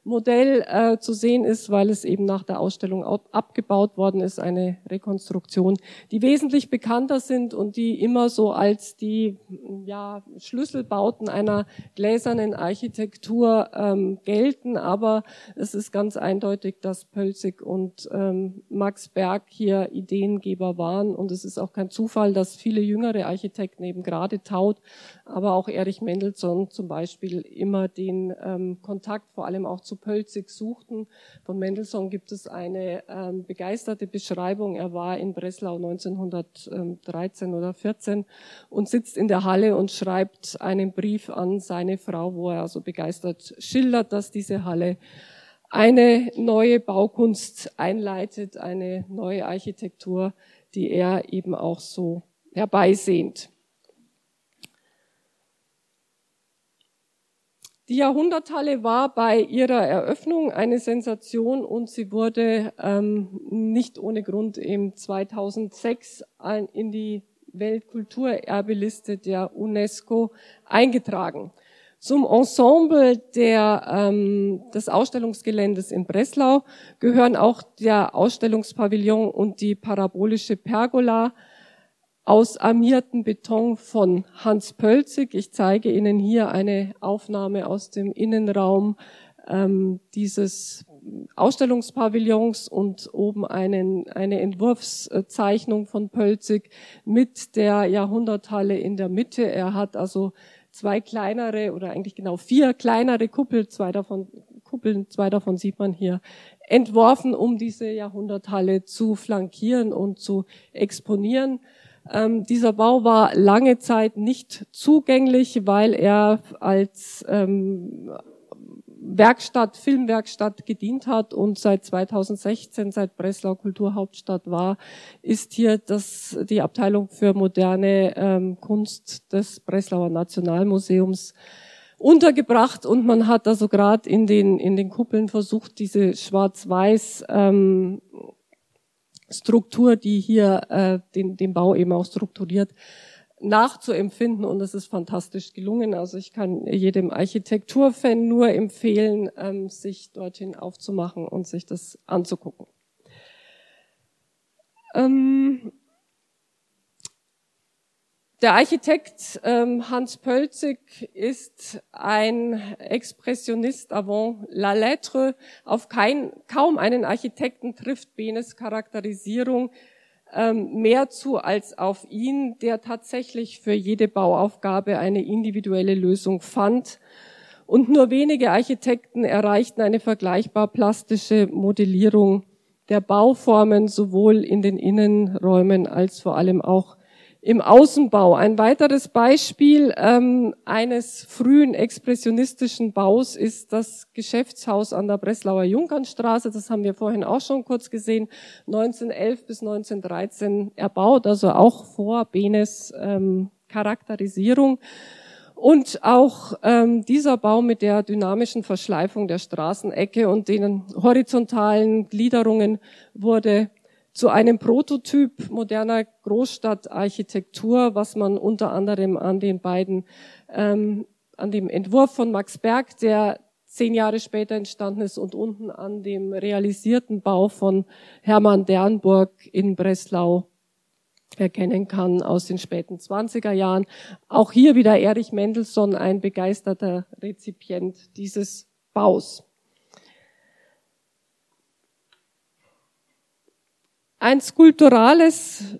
Modell äh, zu sehen ist, weil es eben nach der Ausstellung abgebaut worden ist, eine Rekonstruktion, die wesentlich bekannter sind und die immer so als die ja, Schlüsselbauten einer gläsernen Architektur ähm, gelten. Aber es ist ganz eindeutig, dass Pölzig und ähm, Max Berg hier Ideengeber waren. Und es ist auch kein Zufall, dass viele jüngere Architekten eben gerade Taut, aber auch Erich Mendelssohn zum Beispiel immer den ähm, Kontakt vor allem auch zu Pölzig suchten. Von Mendelssohn gibt es eine ähm, begeisterte Beschreibung. Er war in Breslau 1913 oder 14 und sitzt in der Halle und schreibt einen Brief an seine Frau, wo er also begeistert schildert, dass diese Halle eine neue Baukunst einleitet, eine neue Architektur, die er eben auch so herbeisehnt. Die Jahrhunderthalle war bei ihrer Eröffnung eine Sensation und sie wurde ähm, nicht ohne Grund im 2006 in die Weltkulturerbeliste der UNESCO eingetragen. Zum Ensemble der, ähm, des Ausstellungsgeländes in Breslau gehören auch der Ausstellungspavillon und die parabolische Pergola, aus armierten Beton von Hans Pölzig. Ich zeige Ihnen hier eine Aufnahme aus dem Innenraum ähm, dieses Ausstellungspavillons und oben einen, eine Entwurfszeichnung von Pölzig mit der Jahrhunderthalle in der Mitte. Er hat also zwei kleinere oder eigentlich genau vier kleinere Kuppel, zwei davon, Kuppeln, zwei davon sieht man hier, entworfen, um diese Jahrhunderthalle zu flankieren und zu exponieren. Ähm, dieser Bau war lange Zeit nicht zugänglich, weil er als ähm, Werkstatt, Filmwerkstatt gedient hat und seit 2016, seit Breslau Kulturhauptstadt war, ist hier das, die Abteilung für moderne ähm, Kunst des Breslauer Nationalmuseums untergebracht und man hat also gerade in den, in den Kuppeln versucht, diese schwarz-weiß ähm, Struktur, die hier äh, den, den Bau eben auch strukturiert, nachzuempfinden und es ist fantastisch gelungen. Also ich kann jedem Architekturfan nur empfehlen, ähm, sich dorthin aufzumachen und sich das anzugucken. Ähm, der Architekt ähm, Hans Pölzig ist ein Expressionist avant la lettre. Auf kein, kaum einen Architekten trifft Benes Charakterisierung ähm, mehr zu als auf ihn, der tatsächlich für jede Bauaufgabe eine individuelle Lösung fand. Und nur wenige Architekten erreichten eine vergleichbar plastische Modellierung der Bauformen sowohl in den Innenräumen als vor allem auch im Außenbau. Ein weiteres Beispiel ähm, eines frühen expressionistischen Baus ist das Geschäftshaus an der Breslauer Junkernstraße. Das haben wir vorhin auch schon kurz gesehen. 1911 bis 1913 erbaut, also auch vor Benes ähm, Charakterisierung. Und auch ähm, dieser Bau mit der dynamischen Verschleifung der Straßenecke und den horizontalen Gliederungen wurde zu einem Prototyp moderner Großstadtarchitektur, was man unter anderem an den beiden, ähm, an dem Entwurf von Max Berg, der zehn Jahre später entstanden ist, und unten an dem realisierten Bau von Hermann Dernburg in Breslau erkennen kann aus den späten 20er Jahren. Auch hier wieder Erich Mendelssohn, ein begeisterter Rezipient dieses Baus. Ein skulpturales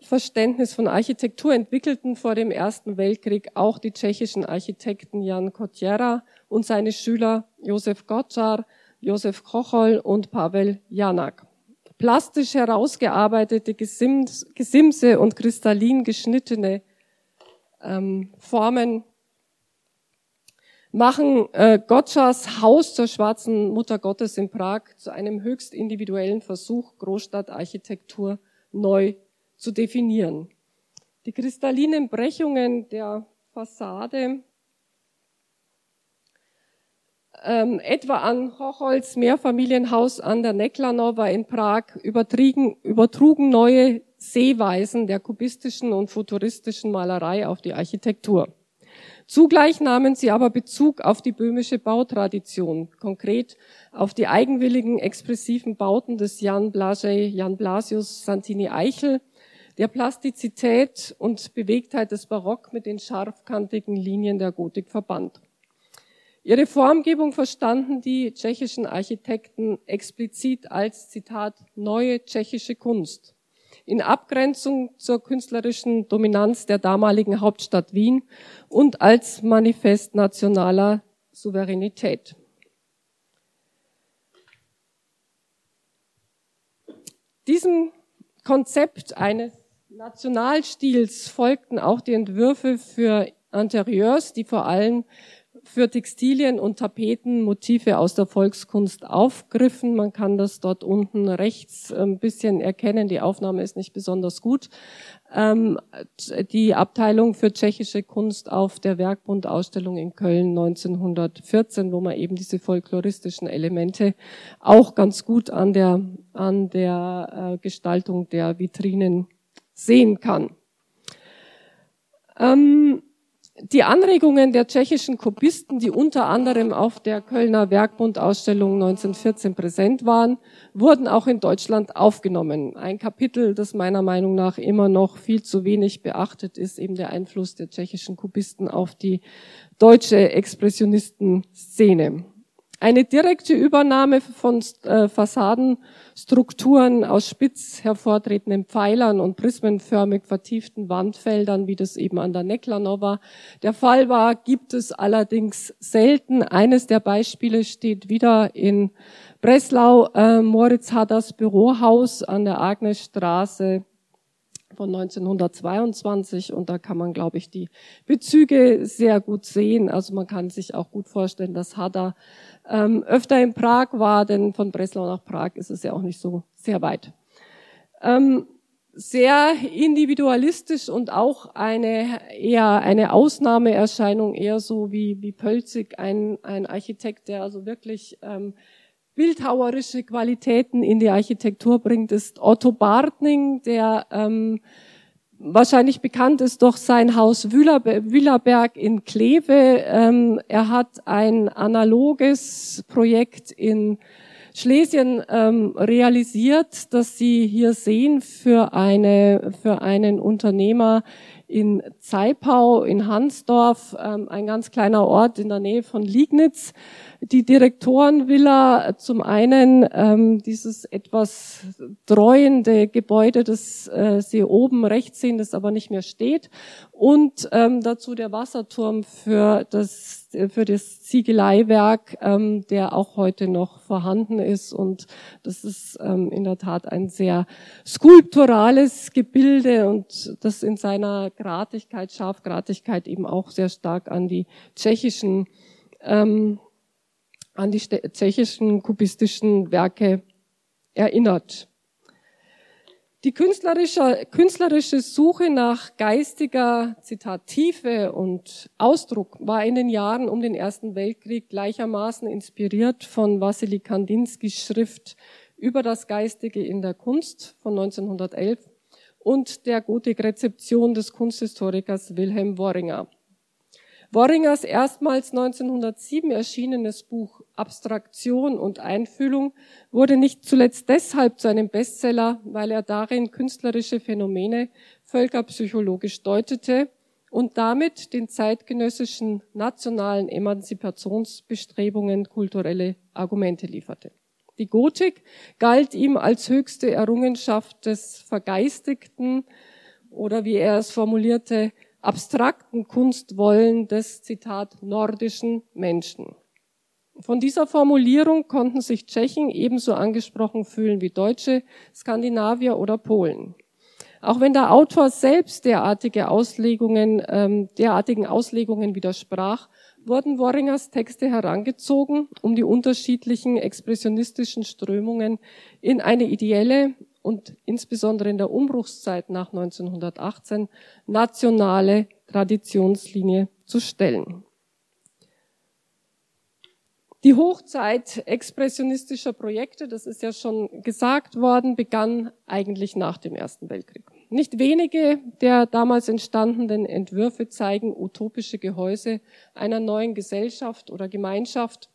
Verständnis von Architektur entwickelten vor dem Ersten Weltkrieg auch die tschechischen Architekten Jan Kotjera und seine Schüler Josef Gottschar, Josef Kochol und Pavel Janak. Plastisch herausgearbeitete Gesims, Gesimse und kristallin geschnittene ähm, Formen machen äh, Gottschas Haus zur schwarzen Mutter Gottes in Prag zu einem höchst individuellen Versuch, Großstadtarchitektur neu zu definieren. Die kristallinen Brechungen der Fassade ähm, etwa an Hochholz Mehrfamilienhaus an der Neklanova in Prag übertrugen, übertrugen neue Sehweisen der kubistischen und futuristischen Malerei auf die Architektur. Zugleich nahmen sie aber Bezug auf die böhmische Bautradition, konkret auf die eigenwilligen, expressiven Bauten des Jan Blasius, Jan Blasius Santini Eichel, der Plastizität und Bewegtheit des Barock mit den scharfkantigen Linien der Gotik verband. Ihre Formgebung verstanden die tschechischen Architekten explizit als, Zitat, neue tschechische Kunst in Abgrenzung zur künstlerischen Dominanz der damaligen Hauptstadt Wien und als Manifest nationaler Souveränität. Diesem Konzept eines Nationalstils folgten auch die Entwürfe für Interieurs, die vor allem für Textilien und Tapeten Motive aus der Volkskunst aufgriffen. Man kann das dort unten rechts ein bisschen erkennen. Die Aufnahme ist nicht besonders gut. Ähm, die Abteilung für tschechische Kunst auf der Werkbund-Ausstellung in Köln 1914, wo man eben diese folkloristischen Elemente auch ganz gut an der, an der äh, Gestaltung der Vitrinen sehen kann. Ähm, die Anregungen der tschechischen Kopisten, die unter anderem auf der Kölner Werkbund-Ausstellung 1914 präsent waren, wurden auch in Deutschland aufgenommen. Ein Kapitel, das meiner Meinung nach immer noch viel zu wenig beachtet ist, eben der Einfluss der tschechischen Kubisten auf die deutsche Expressionistenszene. Eine direkte Übernahme von äh, Fassadenstrukturen aus spitz hervortretenden Pfeilern und prismenförmig vertieften Wandfeldern, wie das eben an der Neklanova der Fall war, gibt es allerdings selten. Eines der Beispiele steht wieder in Breslau. Äh, Moritz Hadders Bürohaus an der Agnesstraße von 1922 und da kann man, glaube ich, die Bezüge sehr gut sehen. Also man kann sich auch gut vorstellen, dass Hadda ähm, öfter in Prag war, denn von Breslau nach Prag ist es ja auch nicht so sehr weit. Ähm, sehr individualistisch und auch eine eher eine Ausnahmeerscheinung, eher so wie, wie Pölzig, ein, ein Architekt, der also wirklich ähm, bildhauerische Qualitäten in die Architektur bringt, ist Otto Bartning, der ähm, wahrscheinlich bekannt ist durch sein Haus Wühlerberg in Kleve. Ähm, er hat ein analoges Projekt in Schlesien ähm, realisiert, das Sie hier sehen für eine für einen Unternehmer in Zeipau, in Hansdorf, ähm, ein ganz kleiner Ort in der Nähe von Liegnitz. Die Direktorenvilla, zum einen ähm, dieses etwas dreuende Gebäude, das äh, Sie oben rechts sehen, das aber nicht mehr steht, und ähm, dazu der Wasserturm für das, für das Ziegeleiwerk, der auch heute noch vorhanden ist. Und das ist in der Tat ein sehr skulpturales Gebilde und das in seiner Gratigkeit, Scharfgratigkeit eben auch sehr stark an die tschechischen ähm, an die tschechischen kubistischen Werke erinnert. Die künstlerische, künstlerische Suche nach geistiger, Zitat, Tiefe und Ausdruck war in den Jahren um den Ersten Weltkrieg gleichermaßen inspiriert von Wassily Kandinskys Schrift über das Geistige in der Kunst von 1911 und der Gotik-Rezeption des Kunsthistorikers Wilhelm Worringer. Worringers erstmals 1907 erschienenes Buch Abstraktion und Einfühlung wurde nicht zuletzt deshalb zu einem Bestseller, weil er darin künstlerische Phänomene völkerpsychologisch deutete und damit den zeitgenössischen nationalen Emanzipationsbestrebungen kulturelle Argumente lieferte. Die Gotik galt ihm als höchste Errungenschaft des Vergeistigten oder wie er es formulierte, abstrakten Kunstwollen des, Zitat, nordischen Menschen. Von dieser Formulierung konnten sich Tschechen ebenso angesprochen fühlen wie Deutsche, Skandinavier oder Polen. Auch wenn der Autor selbst derartige Auslegungen, ähm, derartigen Auslegungen widersprach, wurden Worringers Texte herangezogen, um die unterschiedlichen expressionistischen Strömungen in eine ideelle und insbesondere in der Umbruchszeit nach 1918 nationale Traditionslinie zu stellen. Die Hochzeit expressionistischer Projekte, das ist ja schon gesagt worden, begann eigentlich nach dem Ersten Weltkrieg. Nicht wenige der damals entstandenen Entwürfe zeigen utopische Gehäuse einer neuen Gesellschaft oder Gemeinschaft,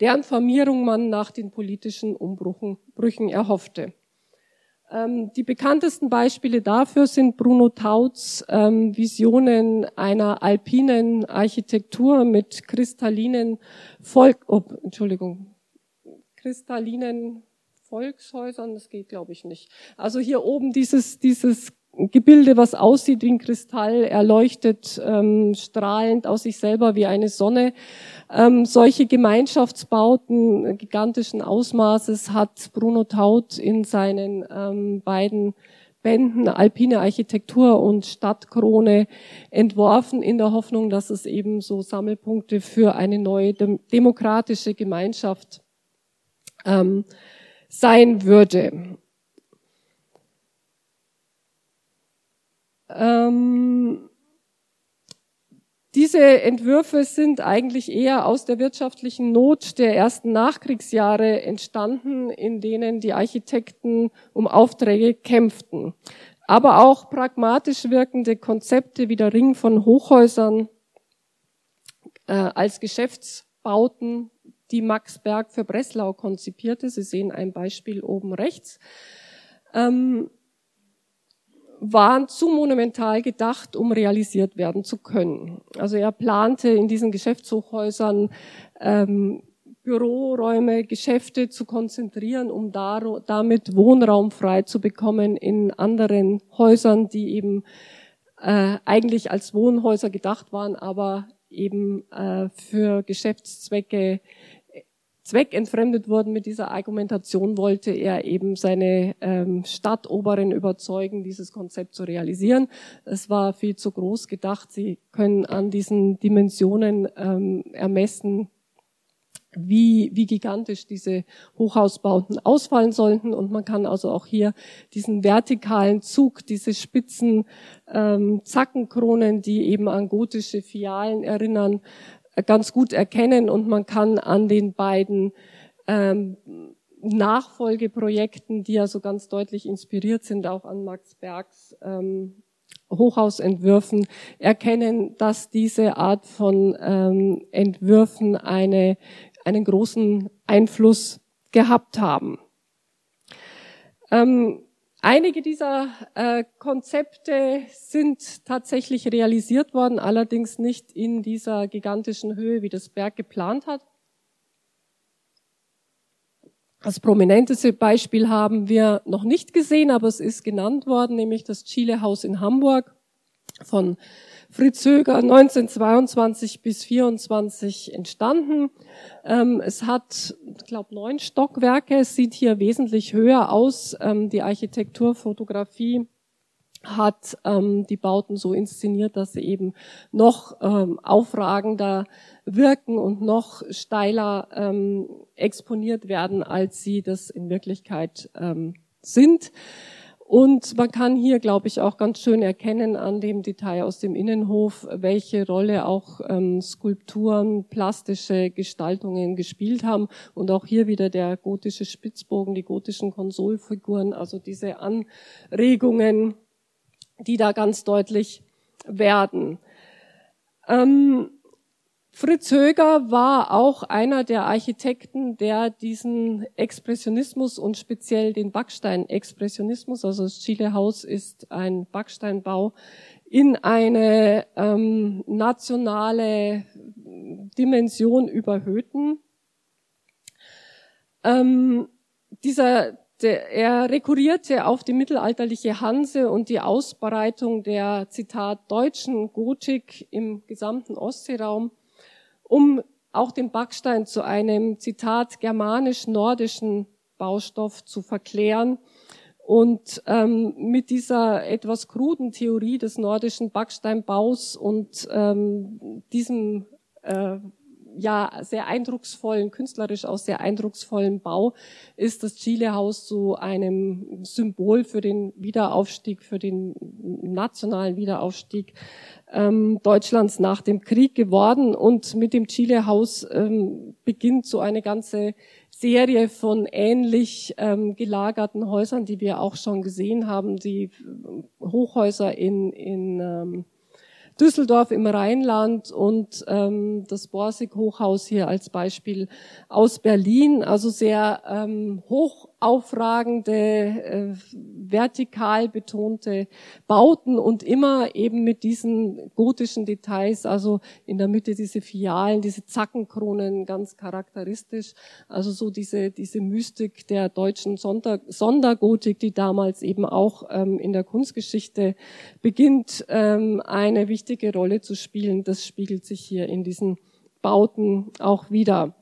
deren Formierung man nach den politischen Umbrüchen erhoffte. Ähm, die bekanntesten Beispiele dafür sind Bruno Tauts ähm, Visionen einer alpinen Architektur mit kristallinen Volk, oh, Entschuldigung, kristallinen Volkshäusern, das geht glaube ich nicht. Also hier oben dieses, dieses Gebilde, was aussieht wie ein Kristall, erleuchtet ähm, strahlend aus sich selber wie eine Sonne. Ähm, solche Gemeinschaftsbauten gigantischen Ausmaßes hat Bruno Taut in seinen ähm, beiden Bänden Alpine Architektur und Stadtkrone entworfen, in der Hoffnung, dass es eben so Sammelpunkte für eine neue demokratische Gemeinschaft ähm, sein würde. Ähm, diese Entwürfe sind eigentlich eher aus der wirtschaftlichen Not der ersten Nachkriegsjahre entstanden, in denen die Architekten um Aufträge kämpften. Aber auch pragmatisch wirkende Konzepte wie der Ring von Hochhäusern äh, als Geschäftsbauten, die Max Berg für Breslau konzipierte. Sie sehen ein Beispiel oben rechts. Ähm, waren zu monumental gedacht, um realisiert werden zu können. Also er plante in diesen Geschäftshochhäusern ähm, Büroräume, Geschäfte zu konzentrieren, um damit Wohnraum frei zu bekommen in anderen Häusern, die eben äh, eigentlich als Wohnhäuser gedacht waren, aber eben äh, für Geschäftszwecke zweckentfremdet wurden mit dieser Argumentation, wollte er eben seine ähm, Stadtoberen überzeugen, dieses Konzept zu realisieren. Es war viel zu groß gedacht. Sie können an diesen Dimensionen ähm, ermessen, wie, wie gigantisch diese Hochhausbauten ausfallen sollten. Und man kann also auch hier diesen vertikalen Zug, diese spitzen ähm, Zackenkronen, die eben an gotische Fialen erinnern, ganz gut erkennen und man kann an den beiden ähm, Nachfolgeprojekten, die ja so ganz deutlich inspiriert sind, auch an Max Bergs ähm, Hochhausentwürfen, erkennen, dass diese Art von ähm, Entwürfen eine, einen großen Einfluss gehabt haben. Ähm, Einige dieser äh, Konzepte sind tatsächlich realisiert worden, allerdings nicht in dieser gigantischen Höhe, wie das Berg geplant hat. Das prominenteste Beispiel haben wir noch nicht gesehen, aber es ist genannt worden, nämlich das Chile-Haus in Hamburg von Fritz Höger 1922 bis 24 entstanden. Ähm, es hat, ich glaube, neun Stockwerke. Es sieht hier wesentlich höher aus. Ähm, die Architekturfotografie hat ähm, die Bauten so inszeniert, dass sie eben noch ähm, aufragender wirken und noch steiler ähm, exponiert werden, als sie das in Wirklichkeit ähm, sind. Und man kann hier, glaube ich, auch ganz schön erkennen an dem Detail aus dem Innenhof, welche Rolle auch ähm, Skulpturen, plastische Gestaltungen gespielt haben. Und auch hier wieder der gotische Spitzbogen, die gotischen Konsolfiguren, also diese Anregungen, die da ganz deutlich werden. Ähm, Fritz Höger war auch einer der Architekten, der diesen Expressionismus und speziell den Backstein-Expressionismus, also das Chile-Haus ist ein Backsteinbau, in eine ähm, nationale Dimension überhöhten. Ähm, dieser, der, er rekurrierte auf die mittelalterliche Hanse und die Ausbreitung der, Zitat, deutschen Gotik im gesamten Ostseeraum um auch den Backstein zu einem, Zitat, germanisch-nordischen Baustoff zu verklären. Und ähm, mit dieser etwas kruden Theorie des nordischen Backsteinbaus und ähm, diesem äh, ja sehr eindrucksvollen, künstlerisch auch sehr eindrucksvollen Bau ist das Chile-Haus zu einem Symbol für den Wiederaufstieg, für den nationalen Wiederaufstieg ähm, Deutschlands nach dem Krieg geworden. Und mit dem Chile-Haus ähm, beginnt so eine ganze Serie von ähnlich ähm, gelagerten Häusern, die wir auch schon gesehen haben. Die Hochhäuser in, in ähm, Düsseldorf im Rheinland und ähm, das Borsig-Hochhaus hier als Beispiel aus Berlin. Also sehr ähm, hoch aufragende, äh, vertikal betonte Bauten und immer eben mit diesen gotischen Details, also in der Mitte diese Fialen, diese Zackenkronen, ganz charakteristisch. Also so diese, diese Mystik der deutschen Sonder Sondergotik, die damals eben auch ähm, in der Kunstgeschichte beginnt, ähm, eine wichtige Rolle zu spielen. Das spiegelt sich hier in diesen Bauten auch wieder.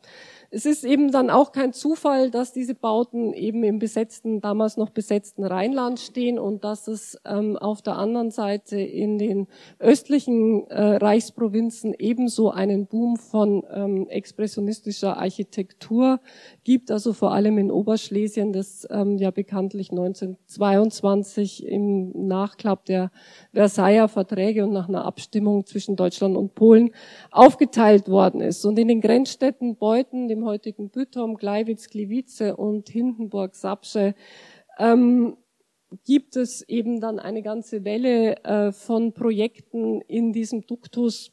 Es ist eben dann auch kein Zufall, dass diese Bauten eben im besetzten, damals noch besetzten Rheinland stehen und dass es ähm, auf der anderen Seite in den östlichen äh, Reichsprovinzen ebenso einen Boom von ähm, expressionistischer Architektur gibt, also vor allem in Oberschlesien, das ähm, ja bekanntlich 1922 im Nachklapp der Versailler Verträge und nach einer Abstimmung zwischen Deutschland und Polen aufgeteilt worden ist. Und in den Grenzstädten Beuthen, dem heutigen Bütom, Gleiwitz, Gliwice und Hindenburg-Sapsche, ähm, gibt es eben dann eine ganze Welle äh, von Projekten in diesem Duktus,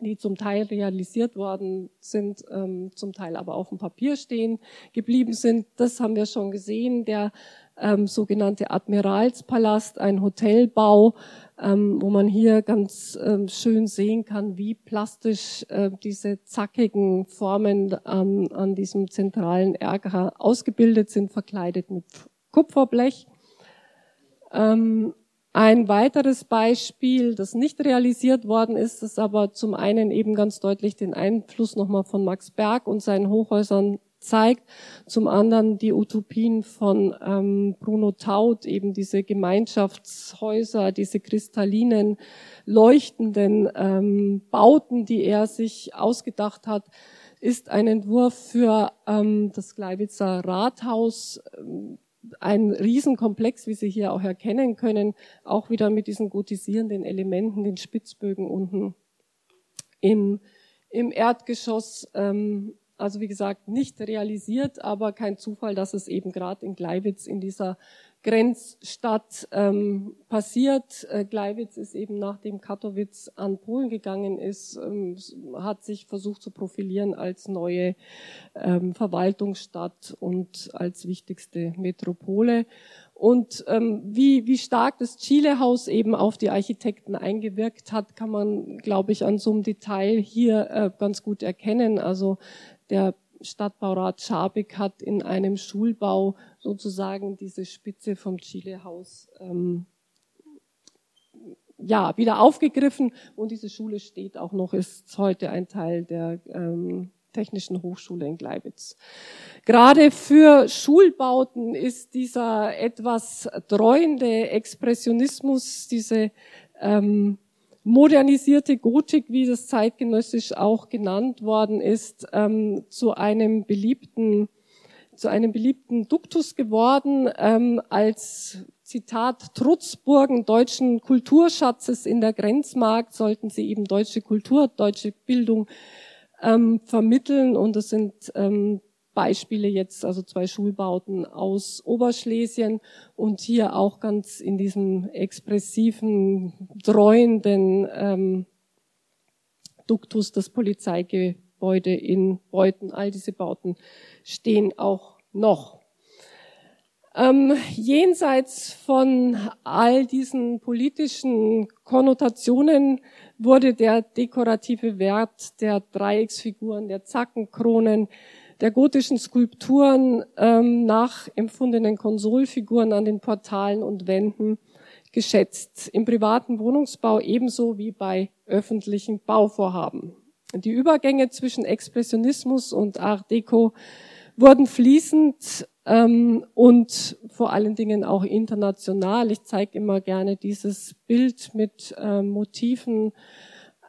die zum Teil realisiert worden sind, ähm, zum Teil aber auf dem Papier stehen geblieben sind. Das haben wir schon gesehen. Der ähm, sogenannte Admiralspalast, ein Hotelbau, ähm, wo man hier ganz ähm, schön sehen kann, wie plastisch äh, diese zackigen Formen ähm, an diesem zentralen Ärger ausgebildet sind, verkleidet mit Kupferblech. Ähm, ein weiteres Beispiel, das nicht realisiert worden ist, das aber zum einen eben ganz deutlich den Einfluss nochmal von Max Berg und seinen Hochhäusern zeigt. Zum anderen die Utopien von ähm, Bruno Taut, eben diese Gemeinschaftshäuser, diese kristallinen, leuchtenden ähm, Bauten, die er sich ausgedacht hat, ist ein Entwurf für ähm, das Gleiwitzer Rathaus. Ein Riesenkomplex, wie Sie hier auch erkennen können, auch wieder mit diesen gotisierenden Elementen, den Spitzbögen unten im, im Erdgeschoss. Ähm, also wie gesagt, nicht realisiert, aber kein Zufall, dass es eben gerade in Gleiwitz in dieser Grenzstadt ähm, passiert. Äh, Gleiwitz ist eben nachdem Katowice an Polen gegangen ist, ähm, hat sich versucht zu profilieren als neue ähm, Verwaltungsstadt und als wichtigste Metropole. Und ähm, wie, wie stark das Chile-Haus eben auf die Architekten eingewirkt hat, kann man, glaube ich, an so einem Detail hier äh, ganz gut erkennen. Also der Stadtbaurat Schabig hat in einem Schulbau sozusagen diese Spitze vom Chile-Haus ähm, ja, wieder aufgegriffen und diese Schule steht auch noch, ist heute ein Teil der ähm, Technischen Hochschule in Gleiwitz. Gerade für Schulbauten ist dieser etwas dreuende Expressionismus, diese ähm, modernisierte Gotik, wie das zeitgenössisch auch genannt worden ist, ähm, zu einem beliebten zu einem beliebten Duktus geworden, ähm, als Zitat Trutzburgen deutschen Kulturschatzes in der Grenzmarkt sollten sie eben deutsche Kultur, deutsche Bildung ähm, vermitteln. Und es sind ähm, Beispiele jetzt, also zwei Schulbauten aus Oberschlesien und hier auch ganz in diesem expressiven, dreuenden ähm, Duktus das Polizeigebäude in Beuthen. All diese Bauten stehen auch noch. Ähm, jenseits von all diesen politischen Konnotationen wurde der dekorative Wert der Dreiecksfiguren, der Zackenkronen, der gotischen Skulpturen ähm, nachempfundenen Konsolfiguren an den Portalen und Wänden geschätzt. Im privaten Wohnungsbau ebenso wie bei öffentlichen Bauvorhaben. Die Übergänge zwischen Expressionismus und Art Deco wurden fließend ähm, und vor allen Dingen auch international. Ich zeige immer gerne dieses Bild mit äh, Motiven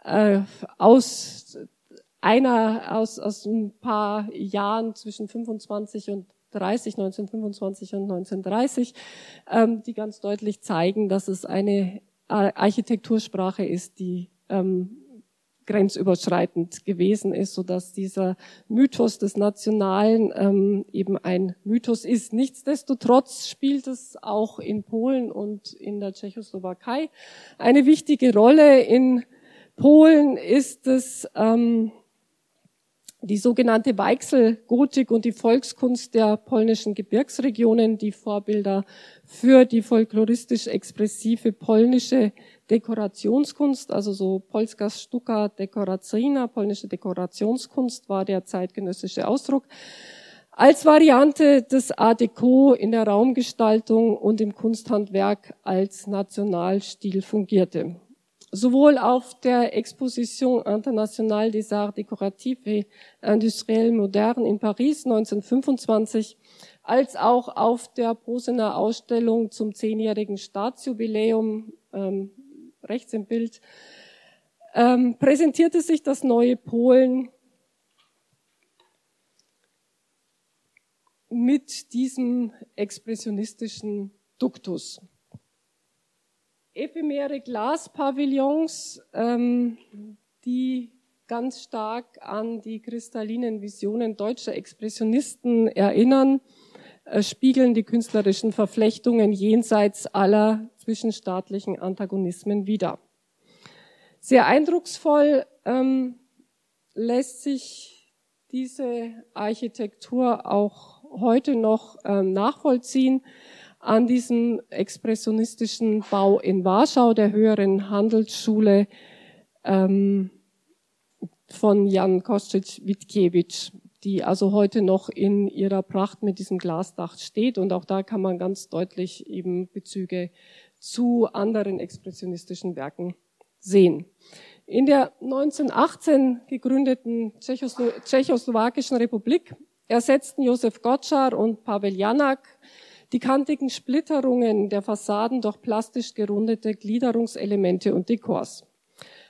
äh, aus einer aus, aus ein paar Jahren zwischen 25 und 30, 1925 und 1930, ähm, die ganz deutlich zeigen, dass es eine Architektursprache ist, die ähm, grenzüberschreitend gewesen ist, so dass dieser Mythos des Nationalen ähm, eben ein Mythos ist. Nichtsdestotrotz spielt es auch in Polen und in der Tschechoslowakei eine wichtige Rolle. In Polen ist es ähm, die sogenannte Weichselgotik und die Volkskunst der polnischen Gebirgsregionen, die Vorbilder für die folkloristisch expressive polnische Dekorationskunst, also so Polska Sztuka Dekoracyjna, polnische Dekorationskunst war der zeitgenössische Ausdruck, als Variante des Art Deco in der Raumgestaltung und im Kunsthandwerk als Nationalstil fungierte sowohl auf der Exposition Internationale des Arts Décoratifs et Industriels Modernes in Paris 1925 als auch auf der Posener Ausstellung zum zehnjährigen Staatsjubiläum, ähm, rechts im Bild, ähm, präsentierte sich das neue Polen mit diesem expressionistischen Duktus ephemere Glaspavillons, ähm, die ganz stark an die kristallinen Visionen deutscher Expressionisten erinnern, äh, spiegeln die künstlerischen Verflechtungen jenseits aller zwischenstaatlichen Antagonismen wider. Sehr eindrucksvoll ähm, lässt sich diese Architektur auch heute noch ähm, nachvollziehen an diesem expressionistischen Bau in Warschau, der höheren Handelsschule ähm, von Jan Kostic-Witkiewicz, die also heute noch in ihrer Pracht mit diesem Glasdach steht. Und auch da kann man ganz deutlich eben Bezüge zu anderen expressionistischen Werken sehen. In der 1918 gegründeten Tschechoslo Tschechoslowakischen Republik ersetzten Josef Gottschar und Pavel Janak die kantigen Splitterungen der Fassaden durch plastisch gerundete Gliederungselemente und Dekors.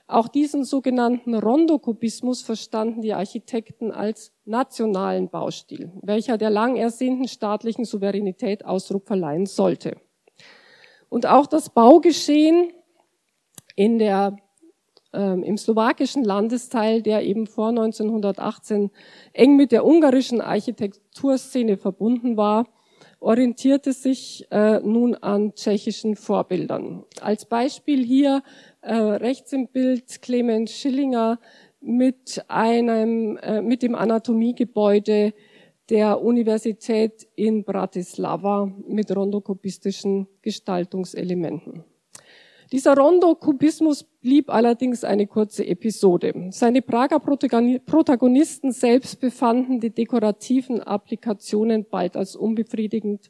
Auch diesen sogenannten Rondokubismus verstanden die Architekten als nationalen Baustil, welcher der lang ersehnten staatlichen Souveränität Ausdruck verleihen sollte. Und auch das Baugeschehen in der, ähm, im slowakischen Landesteil, der eben vor 1918 eng mit der ungarischen Architekturszene verbunden war, orientierte sich äh, nun an tschechischen Vorbildern. Als Beispiel hier äh, rechts im Bild Clemens Schillinger mit einem äh, mit dem Anatomiegebäude der Universität in Bratislava mit rondokubistischen Gestaltungselementen. Dieser Rondo-Kubismus blieb allerdings eine kurze Episode. Seine Prager Protagonisten selbst befanden die dekorativen Applikationen bald als unbefriedigend,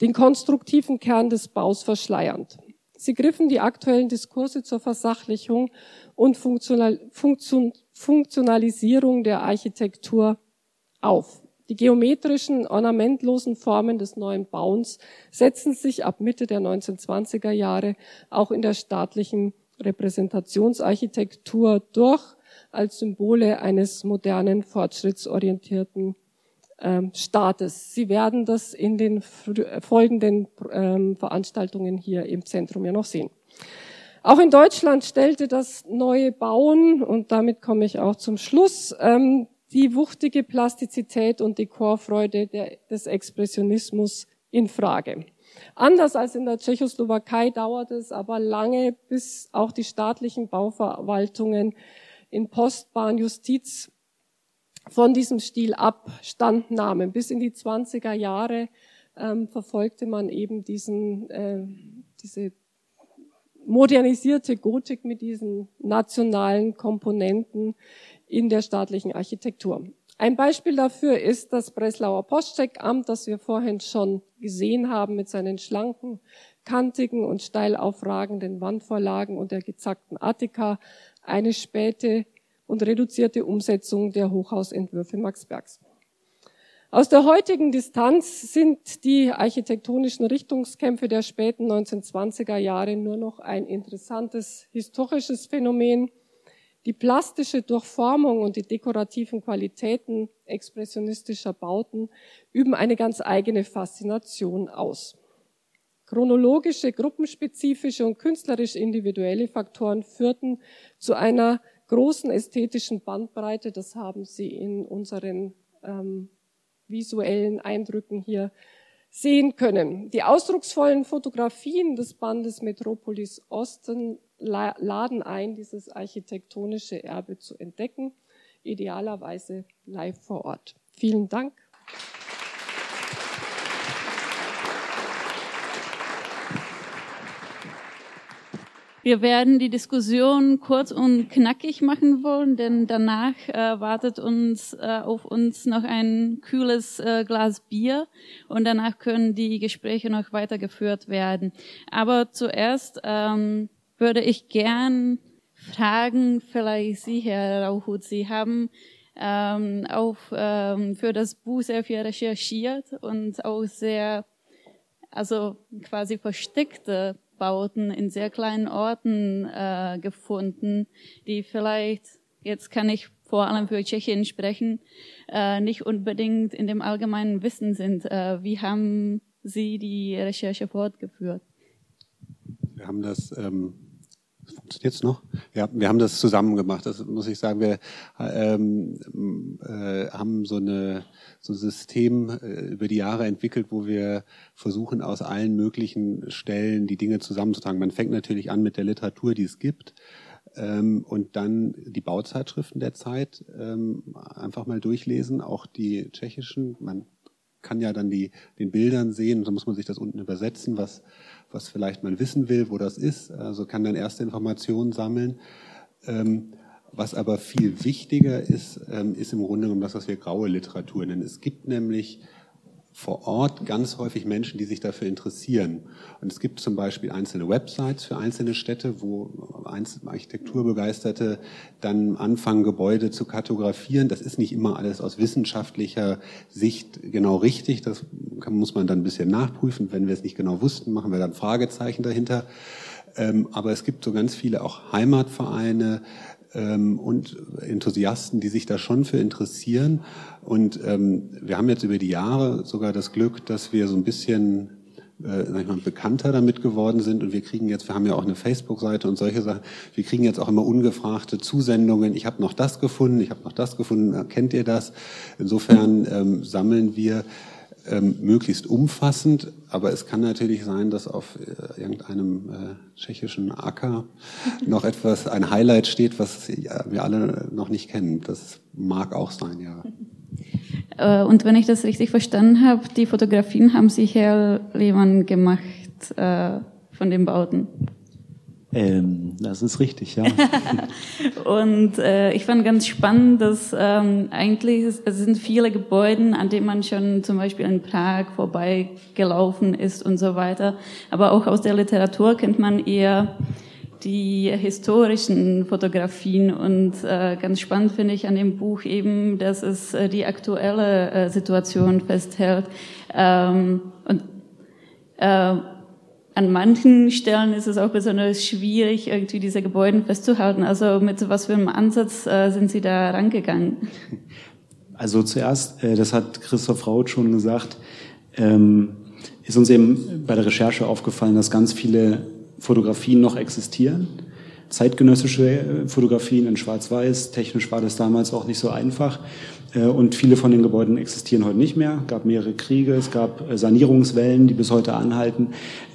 den konstruktiven Kern des Baus verschleiernd. Sie griffen die aktuellen Diskurse zur Versachlichung und Funktional Funktion Funktionalisierung der Architektur auf. Die geometrischen, ornamentlosen Formen des neuen Bauens setzen sich ab Mitte der 1920er Jahre auch in der staatlichen Repräsentationsarchitektur durch als Symbole eines modernen, fortschrittsorientierten ähm, Staates. Sie werden das in den folgenden ähm, Veranstaltungen hier im Zentrum ja noch sehen. Auch in Deutschland stellte das neue Bauen, und damit komme ich auch zum Schluss, ähm, die wuchtige Plastizität und Dekorfreude der, des Expressionismus in Frage. Anders als in der Tschechoslowakei dauerte es aber lange, bis auch die staatlichen Bauverwaltungen in Postbahn, Justiz von diesem Stil Abstand nahmen. Bis in die 20er Jahre ähm, verfolgte man eben diesen, äh, diese modernisierte Gotik mit diesen nationalen Komponenten in der staatlichen Architektur. Ein Beispiel dafür ist das Breslauer Postcheckamt, das wir vorhin schon gesehen haben mit seinen schlanken, kantigen und steil aufragenden Wandvorlagen und der gezackten Attika, eine späte und reduzierte Umsetzung der Hochhausentwürfe Max Bergs. Aus der heutigen Distanz sind die architektonischen Richtungskämpfe der späten 1920er Jahre nur noch ein interessantes historisches Phänomen, die plastische Durchformung und die dekorativen Qualitäten expressionistischer Bauten üben eine ganz eigene Faszination aus. Chronologische, gruppenspezifische und künstlerisch individuelle Faktoren führten zu einer großen ästhetischen Bandbreite. Das haben Sie in unseren ähm, visuellen Eindrücken hier sehen können. Die ausdrucksvollen Fotografien des Bandes Metropolis Osten laden ein, dieses architektonische Erbe zu entdecken, idealerweise live vor Ort. Vielen Dank. Wir werden die Diskussion kurz und knackig machen wollen, denn danach äh, wartet uns äh, auf uns noch ein kühles äh, Glas Bier und danach können die Gespräche noch weitergeführt werden. Aber zuerst ähm, würde ich gern fragen, vielleicht Sie, Herr Rauhut, Sie haben ähm, auch ähm, für das Buch sehr viel recherchiert und auch sehr, also quasi versteckte Bauten in sehr kleinen Orten äh, gefunden, die vielleicht, jetzt kann ich vor allem für Tschechien sprechen, äh, nicht unbedingt in dem allgemeinen Wissen sind. Äh, wie haben Sie die Recherche fortgeführt? Wir haben das ähm, Funktioniert es noch? Ja, wir haben das zusammen gemacht. Das muss ich sagen. Wir ähm, äh, haben so, eine, so ein System äh, über die Jahre entwickelt, wo wir versuchen, aus allen möglichen Stellen die Dinge zusammenzutragen. Man fängt natürlich an mit der Literatur, die es gibt. Ähm, und dann die Bauzeitschriften der Zeit ähm, einfach mal durchlesen, auch die tschechischen. Man kann ja dann die, den Bildern sehen, so muss man sich das unten übersetzen, was was vielleicht man wissen will, wo das ist. Also kann dann erste Informationen sammeln. Ähm, was aber viel wichtiger ist, ähm, ist im Grunde genommen das, was wir graue Literatur nennen. Es gibt nämlich vor Ort ganz häufig Menschen, die sich dafür interessieren. Und es gibt zum Beispiel einzelne Websites für einzelne Städte, wo Architekturbegeisterte dann anfangen, Gebäude zu kartografieren. Das ist nicht immer alles aus wissenschaftlicher Sicht genau richtig. Das muss man dann ein bisschen nachprüfen. Wenn wir es nicht genau wussten, machen wir dann Fragezeichen dahinter. Ähm, aber es gibt so ganz viele auch Heimatvereine, ähm, und Enthusiasten, die sich da schon für interessieren. Und ähm, wir haben jetzt über die Jahre sogar das Glück, dass wir so ein bisschen äh, sag ich mal, bekannter damit geworden sind und wir kriegen jetzt, wir haben ja auch eine Facebook-Seite und solche Sachen, wir kriegen jetzt auch immer ungefragte Zusendungen, ich habe noch das gefunden, ich habe noch das gefunden, kennt ihr das? Insofern ähm, sammeln wir ähm, möglichst umfassend, aber es kann natürlich sein, dass auf äh, irgendeinem äh, tschechischen Acker noch etwas, ein Highlight steht, was wir alle noch nicht kennen. Das mag auch sein, ja. Äh, und wenn ich das richtig verstanden habe, die Fotografien haben Sie Herr Lehmann gemacht äh, von den Bauten. Ähm, das ist richtig, ja. und äh, ich fand ganz spannend, dass ähm, eigentlich es, es sind viele Gebäude, an denen man schon zum Beispiel in Prag vorbeigelaufen ist und so weiter. Aber auch aus der Literatur kennt man eher die historischen Fotografien und äh, ganz spannend finde ich an dem Buch eben, dass es äh, die aktuelle äh, Situation festhält ähm, und äh, an manchen Stellen ist es auch besonders schwierig, irgendwie diese Gebäude festzuhalten. Also mit was für einem Ansatz äh, sind Sie da rangegangen? Also zuerst, äh, das hat Christoph Raut schon gesagt, ähm, ist uns eben bei der Recherche aufgefallen, dass ganz viele Fotografien noch existieren. Zeitgenössische äh, Fotografien in Schwarz-Weiß. Technisch war das damals auch nicht so einfach. Äh, und viele von den Gebäuden existieren heute nicht mehr. Es gab mehrere Kriege, es gab äh, Sanierungswellen, die bis heute anhalten.